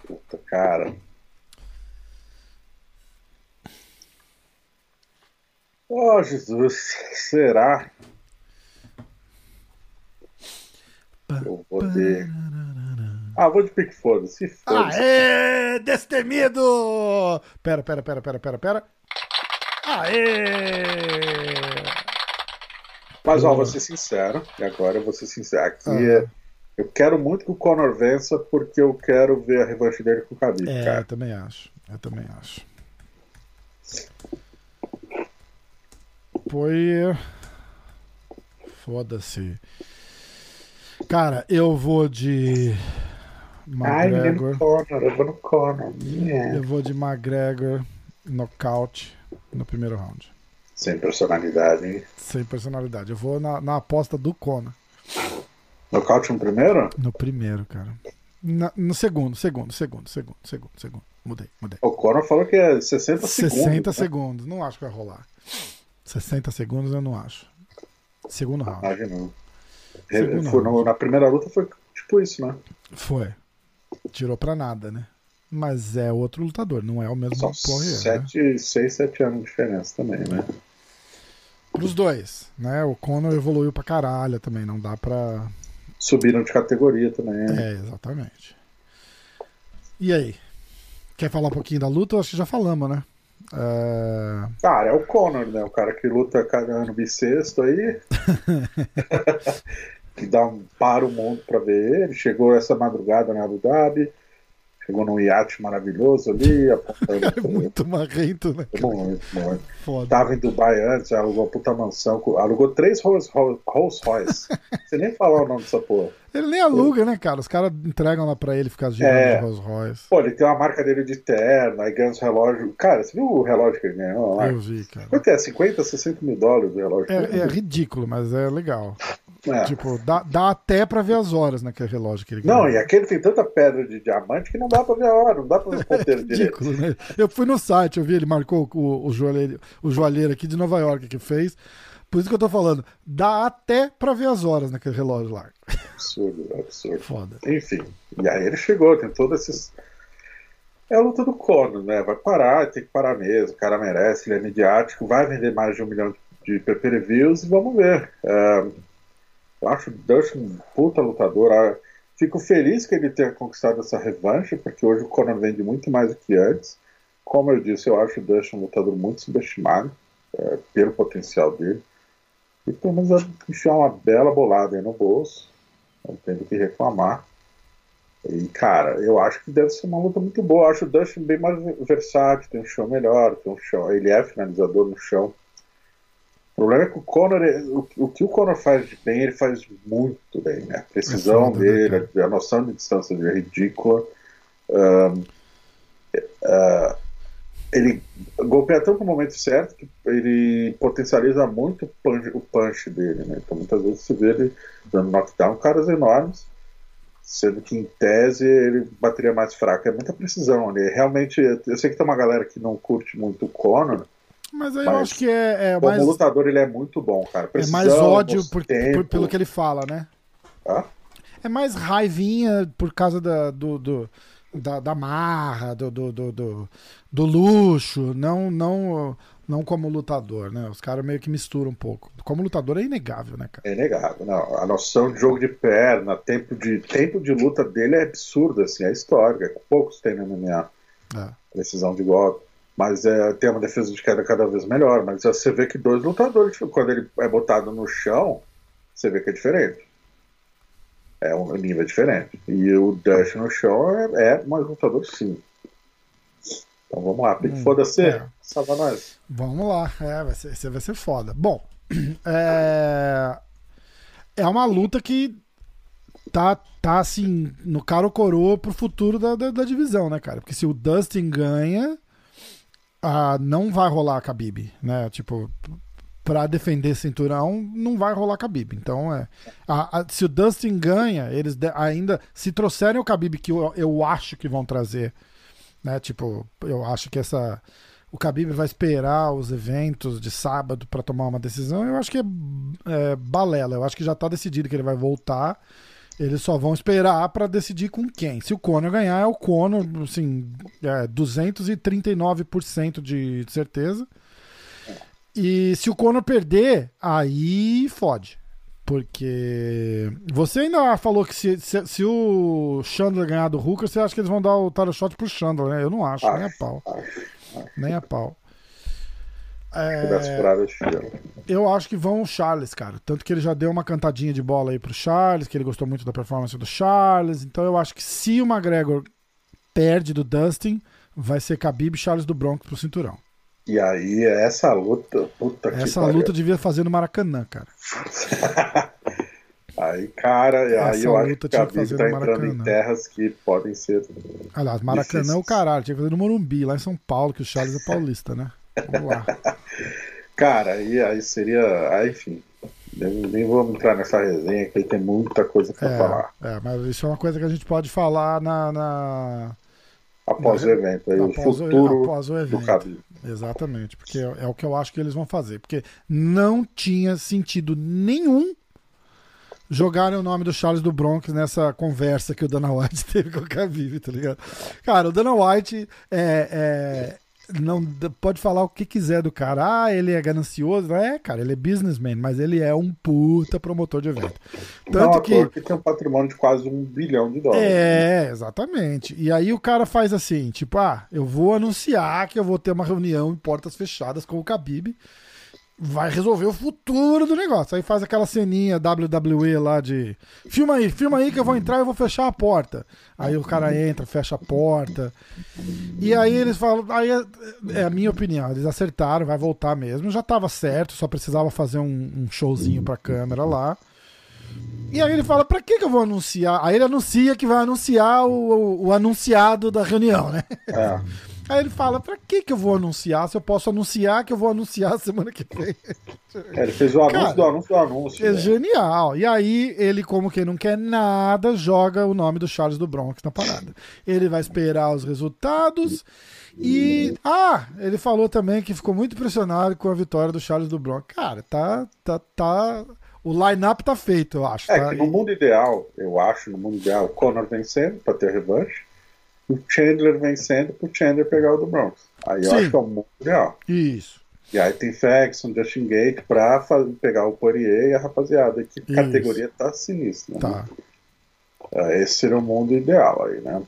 Puta, cara. Oh, Jesus. Será? Eu vou de. Ah, vou de Pickford. Se for. Aê, destemido! Pera, pera, pera, pera, pera, pera. Aê! Mas, ó, vou ser sincero. E agora eu vou ser sincero. Aqui Ah. é. Eu quero muito que o Conor vença porque eu quero ver a revanche dele com o Khabib, É, eu cara. também acho. Eu também acho. Foi. Foda-se. Cara, eu vou de. Ai, McGregor. no Conor, eu vou no Conor. Yeah. Eu vou de McGregor nocaute no primeiro round. Sem personalidade, hein? Sem personalidade. Eu vou na, na aposta do Conor. Nocaute no primeiro? No primeiro, cara. Na- no segundo, segundo, segundo, segundo, segundo, segundo. Mudei, mudei. O Conor falou que é 60 segundos. 60 né? segundos. Não acho que vai rolar. 60 segundos eu não acho. Segundo round. Ah, Foi round. na primeira luta foi tipo isso, né? Foi. Tirou pra nada, né? Mas é outro lutador, não é o mesmo São Poirier. Né? 7, 6, 7 anos de diferença também, né? Pros dois, né? O Conor evoluiu pra caralho também, não dá pra. Subiram de categoria também. né? É, exatamente. E aí? Quer falar um pouquinho da luta? Eu acho que já falamos, né? É, Cara, é o Conor, né? O cara que luta cada ano bissexto aí. que dá um para o mundo pra ver ele. Chegou essa madrugada na Abu Dhabi. Chegou num iate maravilhoso ali. É muito marrento, né? muito, muito. Foda. Tava em Dubai antes, alugou uma puta mansão, alugou três Rolls Royce. Você nem falar o nome dessa porra. Ele nem aluga, né, cara? Os caras entregam lá pra ele ficar girando É. de Rolls Royce. Pô, ele tem uma marca dele de terno, aí ganha uns relógios. Cara, você viu o relógio que ele ganhou lá? Eu vi, cara. Quanto é? 50, 60 mil dólares o relógio? É, é ridículo, mas é legal. É. Tipo, dá, dá até pra ver as horas naquele relógio que ele Não, ganhou. e aquele tem tanta pedra de diamante que não dá pra ver a hora, não dá pra ver o ponteiro direito. Ridículo, né? Eu fui no site, eu vi, ele marcou o, o, joalheiro, o joalheiro aqui de Nova York que fez. Por isso que eu tô falando, dá até pra ver as horas naquele relógio lá. Absurdo, absurdo. Foda. Enfim, e aí ele chegou, tem todos esses. É a luta do Conor, né? Vai parar, tem que parar mesmo, o cara merece, ele é midiático, vai vender mais de um milhão de pay-per-views e vamos ver. É, eu acho o Dustin um puta lutador. ah, Fico feliz que ele tenha conquistado essa revanche, porque hoje o Conor vende muito mais do que antes. Como eu disse, eu acho o Dustin um lutador muito subestimado é, pelo potencial dele. E pelo menos enfiar uma bela bolada aí no bolso. Não tem do que reclamar. E, cara, eu acho que deve ser uma luta muito boa. Eu acho o Dustin bem mais versátil, tem um chão melhor, tem um chão. Ele é finalizador no chão. O problema é que o Conor, o, o que o Conor faz de bem, ele faz muito bem, né? A precisão É foda, dele, a, a noção de distância dele é ridícula. Ahn, ah, ele golpeia tanto no momento certo que ele potencializa muito o punch, o punch dele, né? Então muitas vezes você vê ele dando knockdown, caras enormes, sendo que em tese ele bateria mais fraco. É muita precisão ali. Realmente, eu sei que tem uma galera que não curte muito o Conor, Mas aí eu Mas, acho que é, é como mais, lutador ele é muito bom, cara. é Precisão, mais ódio por, por- pelo que ele fala, né? tá? É mais raivinha por causa da, do, do- da, da marra, do, do, do, do- luxo, não, não, não como lutador, né? Os caras meio que misturam um pouco. Como lutador é inegável, né, cara? É inegável. Não, a noção de jogo de perna, tempo de, tempo de luta dele é absurda, assim, é histórica. Poucos têm no MMA. É. precisão de golpe. Mas é, tem uma defesa de queda cada vez melhor. Mas você vê que dois lutadores, quando ele é botado no chão, você vê que é diferente. É um nível diferente. E o Dash no show é, é mais lutador sim. Então vamos lá, hum, foda-se, é. salva nós. Vamos lá, é, vai ser, vai ser foda. Bom, é, é uma luta que tá, tá assim, no cara ou coroa pro futuro da, da, da, divisão, né, cara? Porque se o Dustin ganha, ah, não vai rolar a Khabib, né? Tipo, para defender cinturão, não vai rolar Khabib. Então, é, a, a, se o Dustin ganha, eles de, ainda, se trouxerem o Khabib, que eu, eu acho que vão trazer, né? Tipo, eu acho que essa o Khabib vai esperar os eventos de sábado para tomar uma decisão. Eu acho que é, é, balela. Eu acho que já está decidido que ele vai voltar. Eles só vão esperar para decidir com quem. Se o Conor ganhar, é o Conor, assim, é 239% de certeza. E se o Conor perder, aí fode. Porque você ainda falou que se, se, se, o Chandler ganhar do Hooker, você acha que eles vão dar o title shot pro Chandler, né? Eu não acho, nem a pau. Nem a pau. É, eu acho que vão o Charles, cara. Tanto que ele já deu uma cantadinha de bola aí pro Charles, que ele gostou muito da performance do Charles. Então eu acho que se o McGregor perde do Dustin, vai ser Khabib e Charles do Bronx pro cinturão. E aí, essa luta. Puta essa luta devia fazer no Maracanã, cara. aí, cara, essa aí eu acho que a Khabib tá entrando em terras que podem ser. Aliás, Maracanã é o caralho, tinha que fazer no Morumbi, lá em São Paulo, que o Charles é paulista, né? Vamos lá. cara, aí, aí seria. Aí, enfim. nem vou entrar nessa resenha, que aí tem muita coisa pra é, falar. É, mas isso é uma coisa que a gente pode falar na. na... Após o evento, aí, o futuro o, após o evento. do. Exatamente, porque é, é, o que eu acho que eles vão fazer. Porque não tinha sentido nenhum jogarem o nome do Charles do Bronx nessa conversa que o Dana White teve com o Khabib, tá ligado? Cara, o Dana White é, é, não pode falar o que quiser do cara. Ah, ele é ganancioso. É, cara, ele é businessman, mas ele é um puta promotor de evento. Tanto não, que... que tem um patrimônio de quase um bilhão de dólares. É, exatamente. E aí o cara faz assim, tipo, ah, eu vou anunciar que eu vou ter uma reunião em portas fechadas com o Khabib vai resolver o futuro do negócio. Aí faz aquela ceninha WWE lá de filma aí, filma aí que eu vou entrar e vou fechar a porta. Aí o cara entra, fecha a porta. E aí eles falam, aí é, é a minha opinião, eles acertaram, vai voltar mesmo. Já tava certo, só precisava fazer um, um showzinho pra câmera lá. E aí ele fala, pra que, que eu vou anunciar? Aí ele anuncia que vai anunciar o, o, o anunciado da reunião, né? É. Aí ele fala: pra que, que eu vou anunciar se eu posso anunciar que eu vou anunciar semana que vem? É, ele fez o anúncio Cara, do anúncio do anúncio. É né? genial. E aí ele, como quem não quer nada, joga o nome do Charles do Bronx na parada. Ele vai esperar os resultados. E. Ah, ele falou também que ficou muito impressionado com a vitória do Charles do Bronx. Cara, tá. tá, tá o line-up tá feito, eu acho. É tá? que no mundo ideal, eu acho, no mundo ideal, o Conor vencendo pra ter revanche o Chandler vencendo pro Chandler pegar o do Bronx. Aí eu Sim. acho que é o mundo real. Isso. E aí tem Faxon, Justin Gate pra fazer, pegar o Poirier e a rapaziada. Que Isso. categoria tá sinistra. Tá. Né? É, esse seria o mundo ideal aí, né?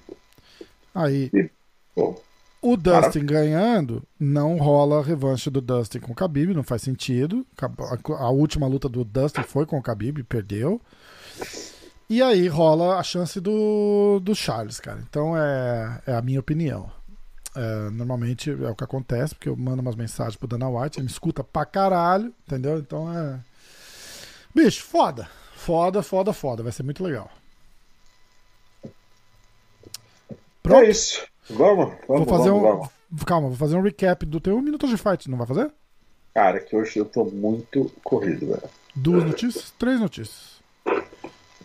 Aí. E, pô, o Dustin ganhando, não rola a revanche do Dustin com o Khabib, não faz sentido. A, a última luta do Dustin foi com o Khabib, perdeu. E aí rola a chance do, do Charles, cara. Então é, é a minha opinião. É, normalmente é o que acontece, porque eu mando umas mensagens pro Dana White, ele me escuta pra caralho, entendeu? Então é. Bicho, foda. Foda, foda, foda. Vai ser muito legal. Pronto. É isso. Vamos, vamos, vou fazer vamos, um, vamos. Calma, vou fazer um recap do teu Minuto de Fight, não vai fazer? Cara, que hoje eu tô muito corrido, velho. Duas notícias? Três notícias.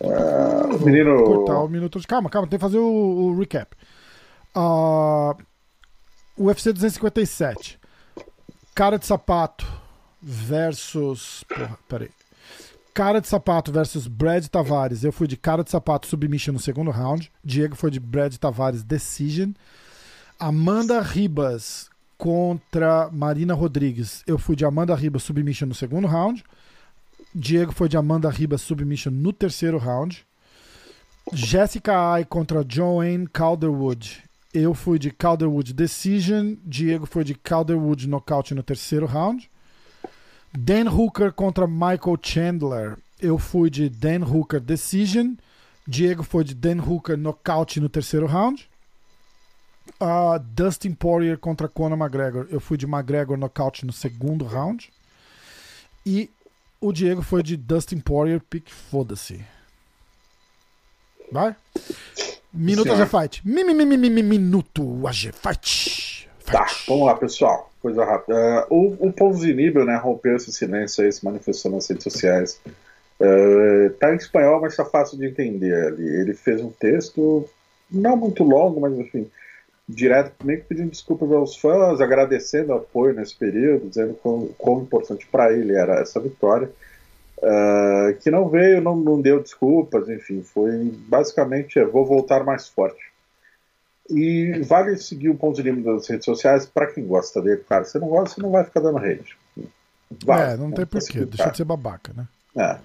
Uh, menino. Cortar o minuto de. Calma, calma, tem que fazer o, o recap. Uh, UFC 257. Cara de sapato versus. Porra, peraí. Cara de sapato versus Brad Tavares. Eu fui de cara de sapato submission no segundo round. Diego foi de Brad Tavares decision. Amanda Ribas contra Marina Rodrigues. Eu fui de Amanda Ribas submission no segundo round. Diego foi de Amanda Ribas submission no terceiro round. Jessica Ai contra Joanne Calderwood. Eu fui de Calderwood decision. Diego foi de Calderwood nocaute no terceiro round. Dan Hooker contra Michael Chandler. Eu fui de Dan Hooker decision. Diego foi de Dan Hooker nocaute no terceiro round. Uh, Dustin Poirier contra Conor McGregor. Eu fui de McGregor nocaute no segundo round. E o Diego foi de Dustin Poirier, pick foda-se. Vai? Minuto AG Fight. Mi, mi, mi, mi, mi, minuto AG Fight. Tá, vamos lá, pessoal. Coisa rápida. Uh, o, o povo Zinibel, né, rompeu esse silêncio aí, se manifestou nas redes sociais. Uh, tá em espanhol, mas tá fácil de entender ali. Ele fez um texto, não muito longo, mas enfim, direto, meio que pedindo desculpas aos fãs, agradecendo o apoio nesse período, dizendo quão, quão importante para ele era essa vitória. Uh, que não veio, não, não, deu desculpas, enfim, foi basicamente é, vou voltar mais forte. E vale seguir o ponto de limite das redes sociais para quem gosta dele, cara. Se não gosta, você não vai ficar dando rede. É, não tem porquê, deixa de ser babaca, né? É.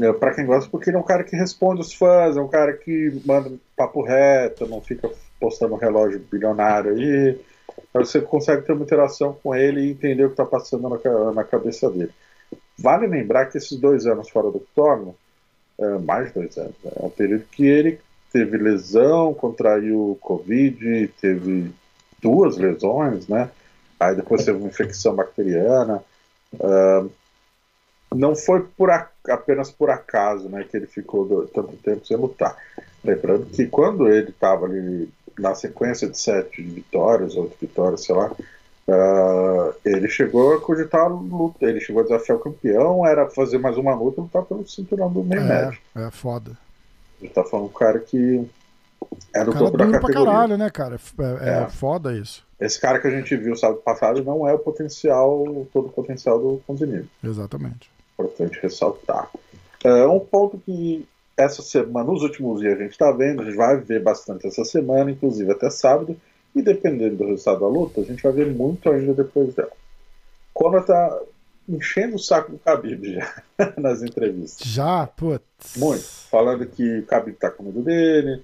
é para quem gosta, porque ele é um cara que responde os fãs, é um cara que manda papo reto, não fica postando um relógio bilionário aí. Você consegue ter uma interação com ele e entender o que está passando na, na cabeça dele. Vale lembrar que esses dois anos fora do octógono, é, mais dois anos, é um período que ele teve lesão, contraiu Covid, teve duas lesões, né? Aí depois teve uma infecção bacteriana. Uh, não foi por a, apenas por acaso né, que ele ficou do, tanto tempo sem lutar. Lembrando que quando ele estava ali na sequência de sete vitórias, oito vitórias, sei lá, Uh, ele chegou a cogitar luta, ele chegou a desafiar o campeão, era fazer mais uma luta e lutar pelo cinturão do meio é, médio. É foda. Ele tá falando um cara que é do cara topo da categoria. Pra caralho, né, cara? É, é, é, foda isso. Esse cara que a gente viu sábado passado não é o potencial, todo o potencial do Ponzinibio. Exatamente. Importante ressaltar. Uh, um ponto que essa semana, nos últimos dias, a gente tá vendo, a gente vai ver bastante essa semana, inclusive até sábado, e dependendo do resultado da luta, a gente vai ver muito ainda depois dela. Conor tá enchendo o saco do Khabib já nas entrevistas. Já, putz. Muito. Falando que o Khabib tá com medo dele,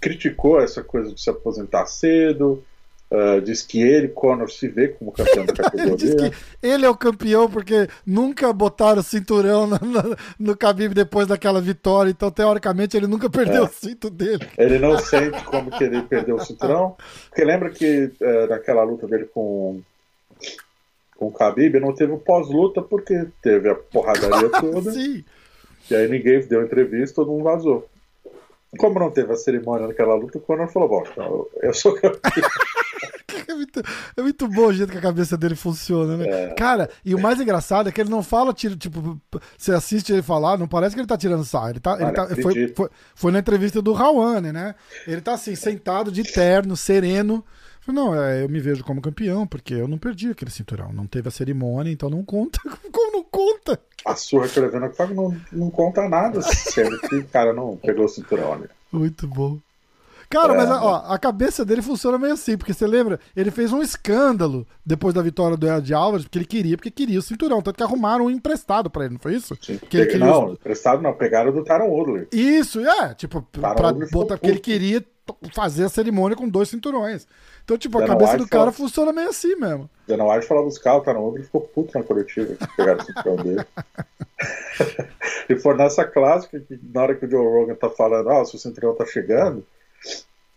criticou essa coisa de se aposentar cedo, Uh, diz que ele, Conor, se vê como campeão da categoria. ele diz que ele é o campeão porque nunca botaram o cinturão no, no, no Khabib depois daquela vitória, então teoricamente ele nunca perdeu é. o cinto dele. Ele não sente como que ele perdeu o cinturão, porque lembra que uh, naquela luta dele com com o Khabib não teve o pós-luta porque teve a porradaria toda. Sim. E aí ninguém deu entrevista, todo mundo vazou. Como não teve a cerimônia naquela luta, o Conor falou: Bom, então eu sou campeão. é, muito, é muito bom o jeito que a cabeça dele funciona, né? É. Cara, e o mais engraçado é que ele não fala, tipo, você assiste ele falar, não parece que ele tá tirando sarro. Ele tá, ele tá, foi, foi, foi, na entrevista do Rawane, né? Ele tá assim, sentado de terno, sereno. Não, é, eu me vejo como campeão, porque eu não perdi aquele cinturão. Não teve a cerimônia, então não conta. Como não conta? A surra que eu levei no não, não conta nada, sendo que o cara não pegou o cinturão, né? Muito bom. Cara, é, mas ó, a cabeça dele funciona meio assim, porque você lembra? Ele fez um escândalo depois da vitória do Ed Alvarez, porque ele queria, porque queria o cinturão. Tanto que arrumaram um emprestado pra ele, não foi isso? Sim. Que ele queria não, emprestado não, pegaram do Taron Woodley. Isso, é, tipo, Taron pra botar, porque ele queria fazer a cerimônia com dois cinturões. Então, tipo, a Dana cabeça White do cara falava... funciona meio assim mesmo. Dana White falava os caras, Taron Woodley ficou puto na coletiva, pegaram o cinturão dele. e foi nessa clássica que na hora que o Joe Rogan tá falando, ah, se o cinturão tá chegando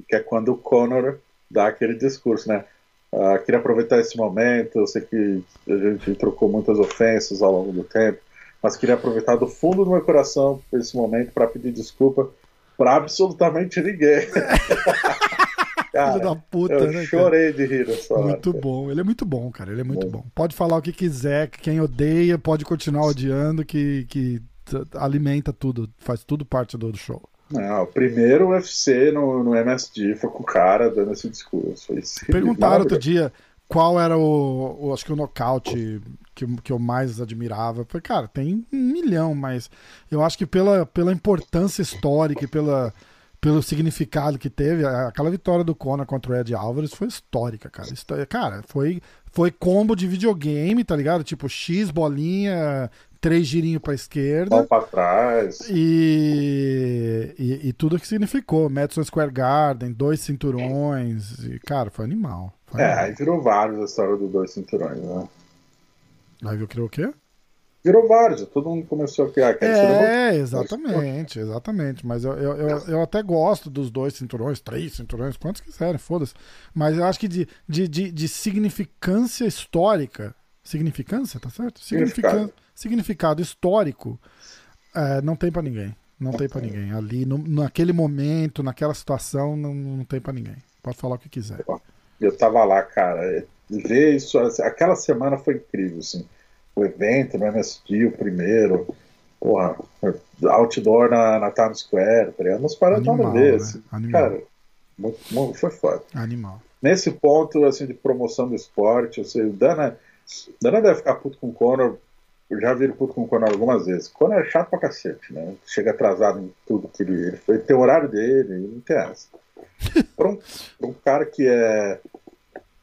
que é quando o Conor dá aquele discurso, né? Uh, queria aproveitar esse momento, eu sei que a gente trocou muitas ofensas ao longo do tempo, mas queria aproveitar do fundo do meu coração esse momento para pedir desculpa para absolutamente ninguém. cara, Filho da puta, eu né, chorei de rir nessa Muito hora. bom, ele é muito bom, cara, ele é muito bom. bom. Pode falar o que quiser, que quem odeia pode continuar odiando, que, que alimenta tudo, faz tudo parte do show. Não, o primeiro UFC no, no MSG foi com o cara dando esse discurso. Foi Perguntaram outro dia qual era o, o, acho que o nocaute que, que eu mais admirava. Falei, cara, tem um milhão, mas eu acho que pela, pela importância histórica e pela, pelo significado que teve, aquela vitória do Conor contra o Ed Alvarez foi histórica, cara. Cara, foi, foi combo de videogame, tá ligado? Tipo, X bolinha, três girinhos pra esquerda. para trás. E, e, e, tudo que significou. Madison Square Garden, dois cinturões. E, cara, foi animal. Foi é, animal. aí virou vários a história dos dois cinturões, né? Aí viu criou o quê? Virou vários, todo mundo começou a criar. É, exatamente, exatamente. Mas eu, eu, eu, eu, até gosto dos dois cinturões, três cinturões, quantos quiserem, foda-se. Mas eu acho que de, de, de, de significância histórica. Significância, tá certo? Significado, significado histórico é, não tem para ninguém. Não tem para ninguém. Ali, no, naquele momento, naquela situação, não, não tem para ninguém. Pode falar o que quiser. Eu tava lá, cara. Ver isso, aquela semana foi incrível, assim o evento no MSD, o primeiro, porra, outdoor na, na Times Square, tá ligado? Umas paradas nada a ver, assim. Cara, muito, muito, foi foda. Animal. Nesse ponto, assim, de promoção do esporte, assim, o Dana, Dana deve ficar puto com o Conor, eu já vi ele puto com o Conor algumas vezes. O Conor é chato pra cacete, né? Chega atrasado em tudo que ele... Ele tem o horário dele, não tem essa. Pra um, pra um cara que é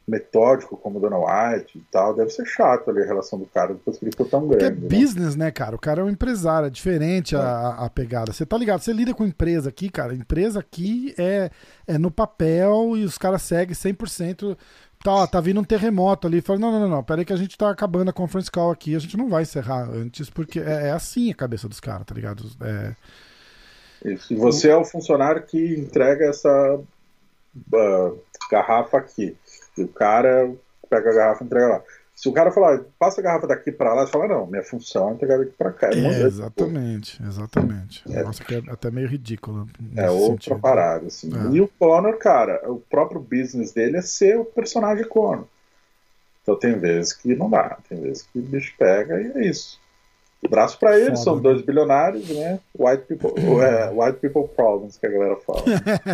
metódico como Dona White e tal, deve ser chato ali a relação do cara depois que ele ficou tão grande. Porque é né? business, né, cara? O cara é um empresário, é diferente é. A, a pegada. Você tá ligado? Você lida com empresa aqui, cara. Empresa aqui é, é no papel e os caras seguem 100%. Tá, tá vindo um terremoto ali. Fala, não, não, não, não, peraí que a gente tá acabando a conference call aqui. A gente não vai encerrar antes, porque é, é assim a cabeça dos caras, tá ligado? É... Isso. E você é o funcionário que entrega essa uh, garrafa aqui. E o cara pega a garrafa e entrega lá. Se o cara falar, passa a garrafa daqui para lá, você fala, não, minha função é entregar daqui para cá. É, é exatamente, exatamente. É. Nossa, que é até meio ridículo. É outra sentido. parada, assim. É. E o Connor, cara, o próprio business dele é ser o personagem Connor. Então tem vezes que não dá, tem vezes que o bicho pega e é isso. Braço para eles, são dois bilionários, né? White people, é, white people problems, que a galera fala.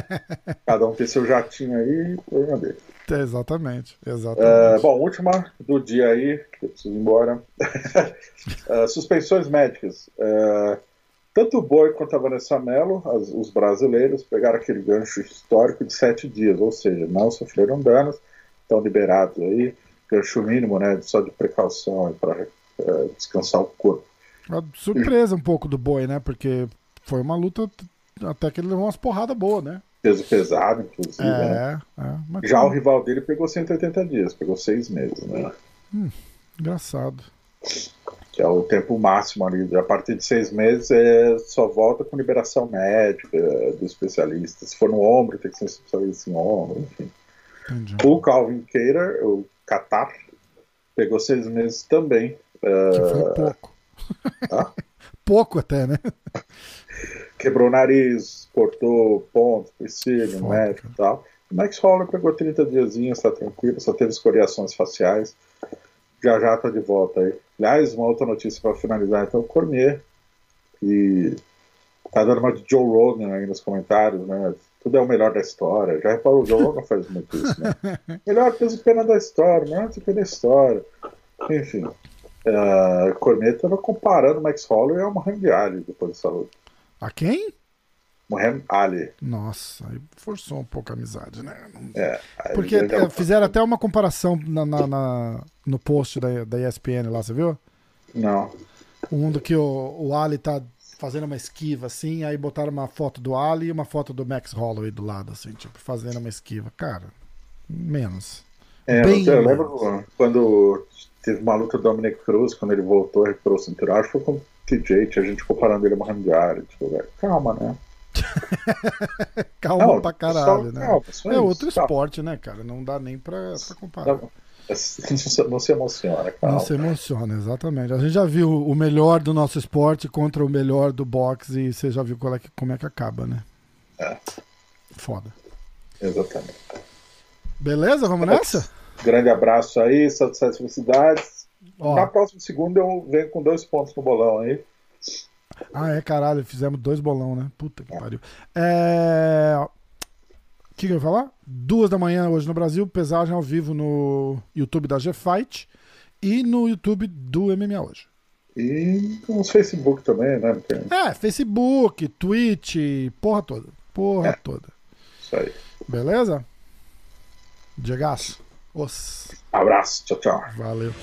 Cada um tem seu jatinho aí, problema dele. É, exatamente, exatamente. É, bom, última do dia aí, que eu preciso ir embora. uh, suspensões médicas. Uh, tanto o Boi quanto a Vanessa Mello, as, os brasileiros, pegaram aquele gancho histórico de sete dias, ou seja, não sofreram danos, estão liberados aí, gancho mínimo, né, só de precaução para uh, descansar o corpo. Uma surpresa um pouco do Boi, né, porque foi uma luta até que ele levou umas porradas boas, né? Peso pesado, inclusive. É, né? é, Já o rival dele pegou 180 dias, pegou seis meses, né? Hum, engraçado. Que é o tempo máximo ali. A partir de seis meses é, só volta com liberação médica do especialista. Se for no ombro, tem que ser um especialista em ombro, enfim. Entendi. O Calvin Cater, o Qatar, pegou seis meses também. Que uh... foi pouco. Ah? pouco até, né? quebrou o nariz, cortou ponto, priscílio, médico e tal. O Max Holler pegou 30 diazinhos, tá tranquilo, só teve escoriações faciais. Já já tá de volta aí. Aliás, uma outra notícia para finalizar, então, o Cormier, que tá dando uma de Joe Rogan aí nos comentários, né? Tudo é o melhor da história. Já reparou, o Joe Rogan faz muito isso, né? melhor peso pena da história, melhor pena da história. Enfim, uh, Cormier tava comparando o Max Holler ao Muhammad Ali depois dessa luta. A quem? Muhammad Ali. Nossa, aí forçou um pouco a amizade, né? É, Porque é, fizeram até uma comparação na, na, na, no post da, da ESPN lá, você viu? Não. Um do que o, o Ali tá fazendo uma esquiva assim, aí botaram uma foto do Ali e uma foto do Max Holloway do lado, assim, tipo, fazendo uma esquiva. Cara, menos. É, Bem eu lembro quando teve uma luta do Dominic Cruz, quando ele voltou, recuperou o cinturão, acho que foi com TJ, tinha gente comparando ele a Muhammad Ali. Tipo, velho, calma, né? calma não, pra caralho, só, né? Calma, é outro esporte, né, cara? Não dá nem pra, pra comparar. Não, não se emociona, calma. Não se emociona, exatamente. A gente já viu o melhor do nosso esporte contra o melhor do boxe e você já viu é que, como é que acaba, né? É. Foda. Exatamente. Beleza, vamos nessa? Grande abraço aí, satisfação felicidades. Ó. Na próxima segunda eu venho com dois pontos no bolão aí. Ah, é, caralho, fizemos dois bolão, né? Puta que é. pariu. É... O que, que eu ia falar? Duas da manhã hoje no Brasil, pesagem ao vivo no YouTube da G-Fight e no YouTube do MMA hoje. E no Facebook também, né? É, Facebook, Twitch, porra toda. Porra é. toda. Isso aí. Beleza? Diegaço os Abraço, tchau, tchau. Valeu.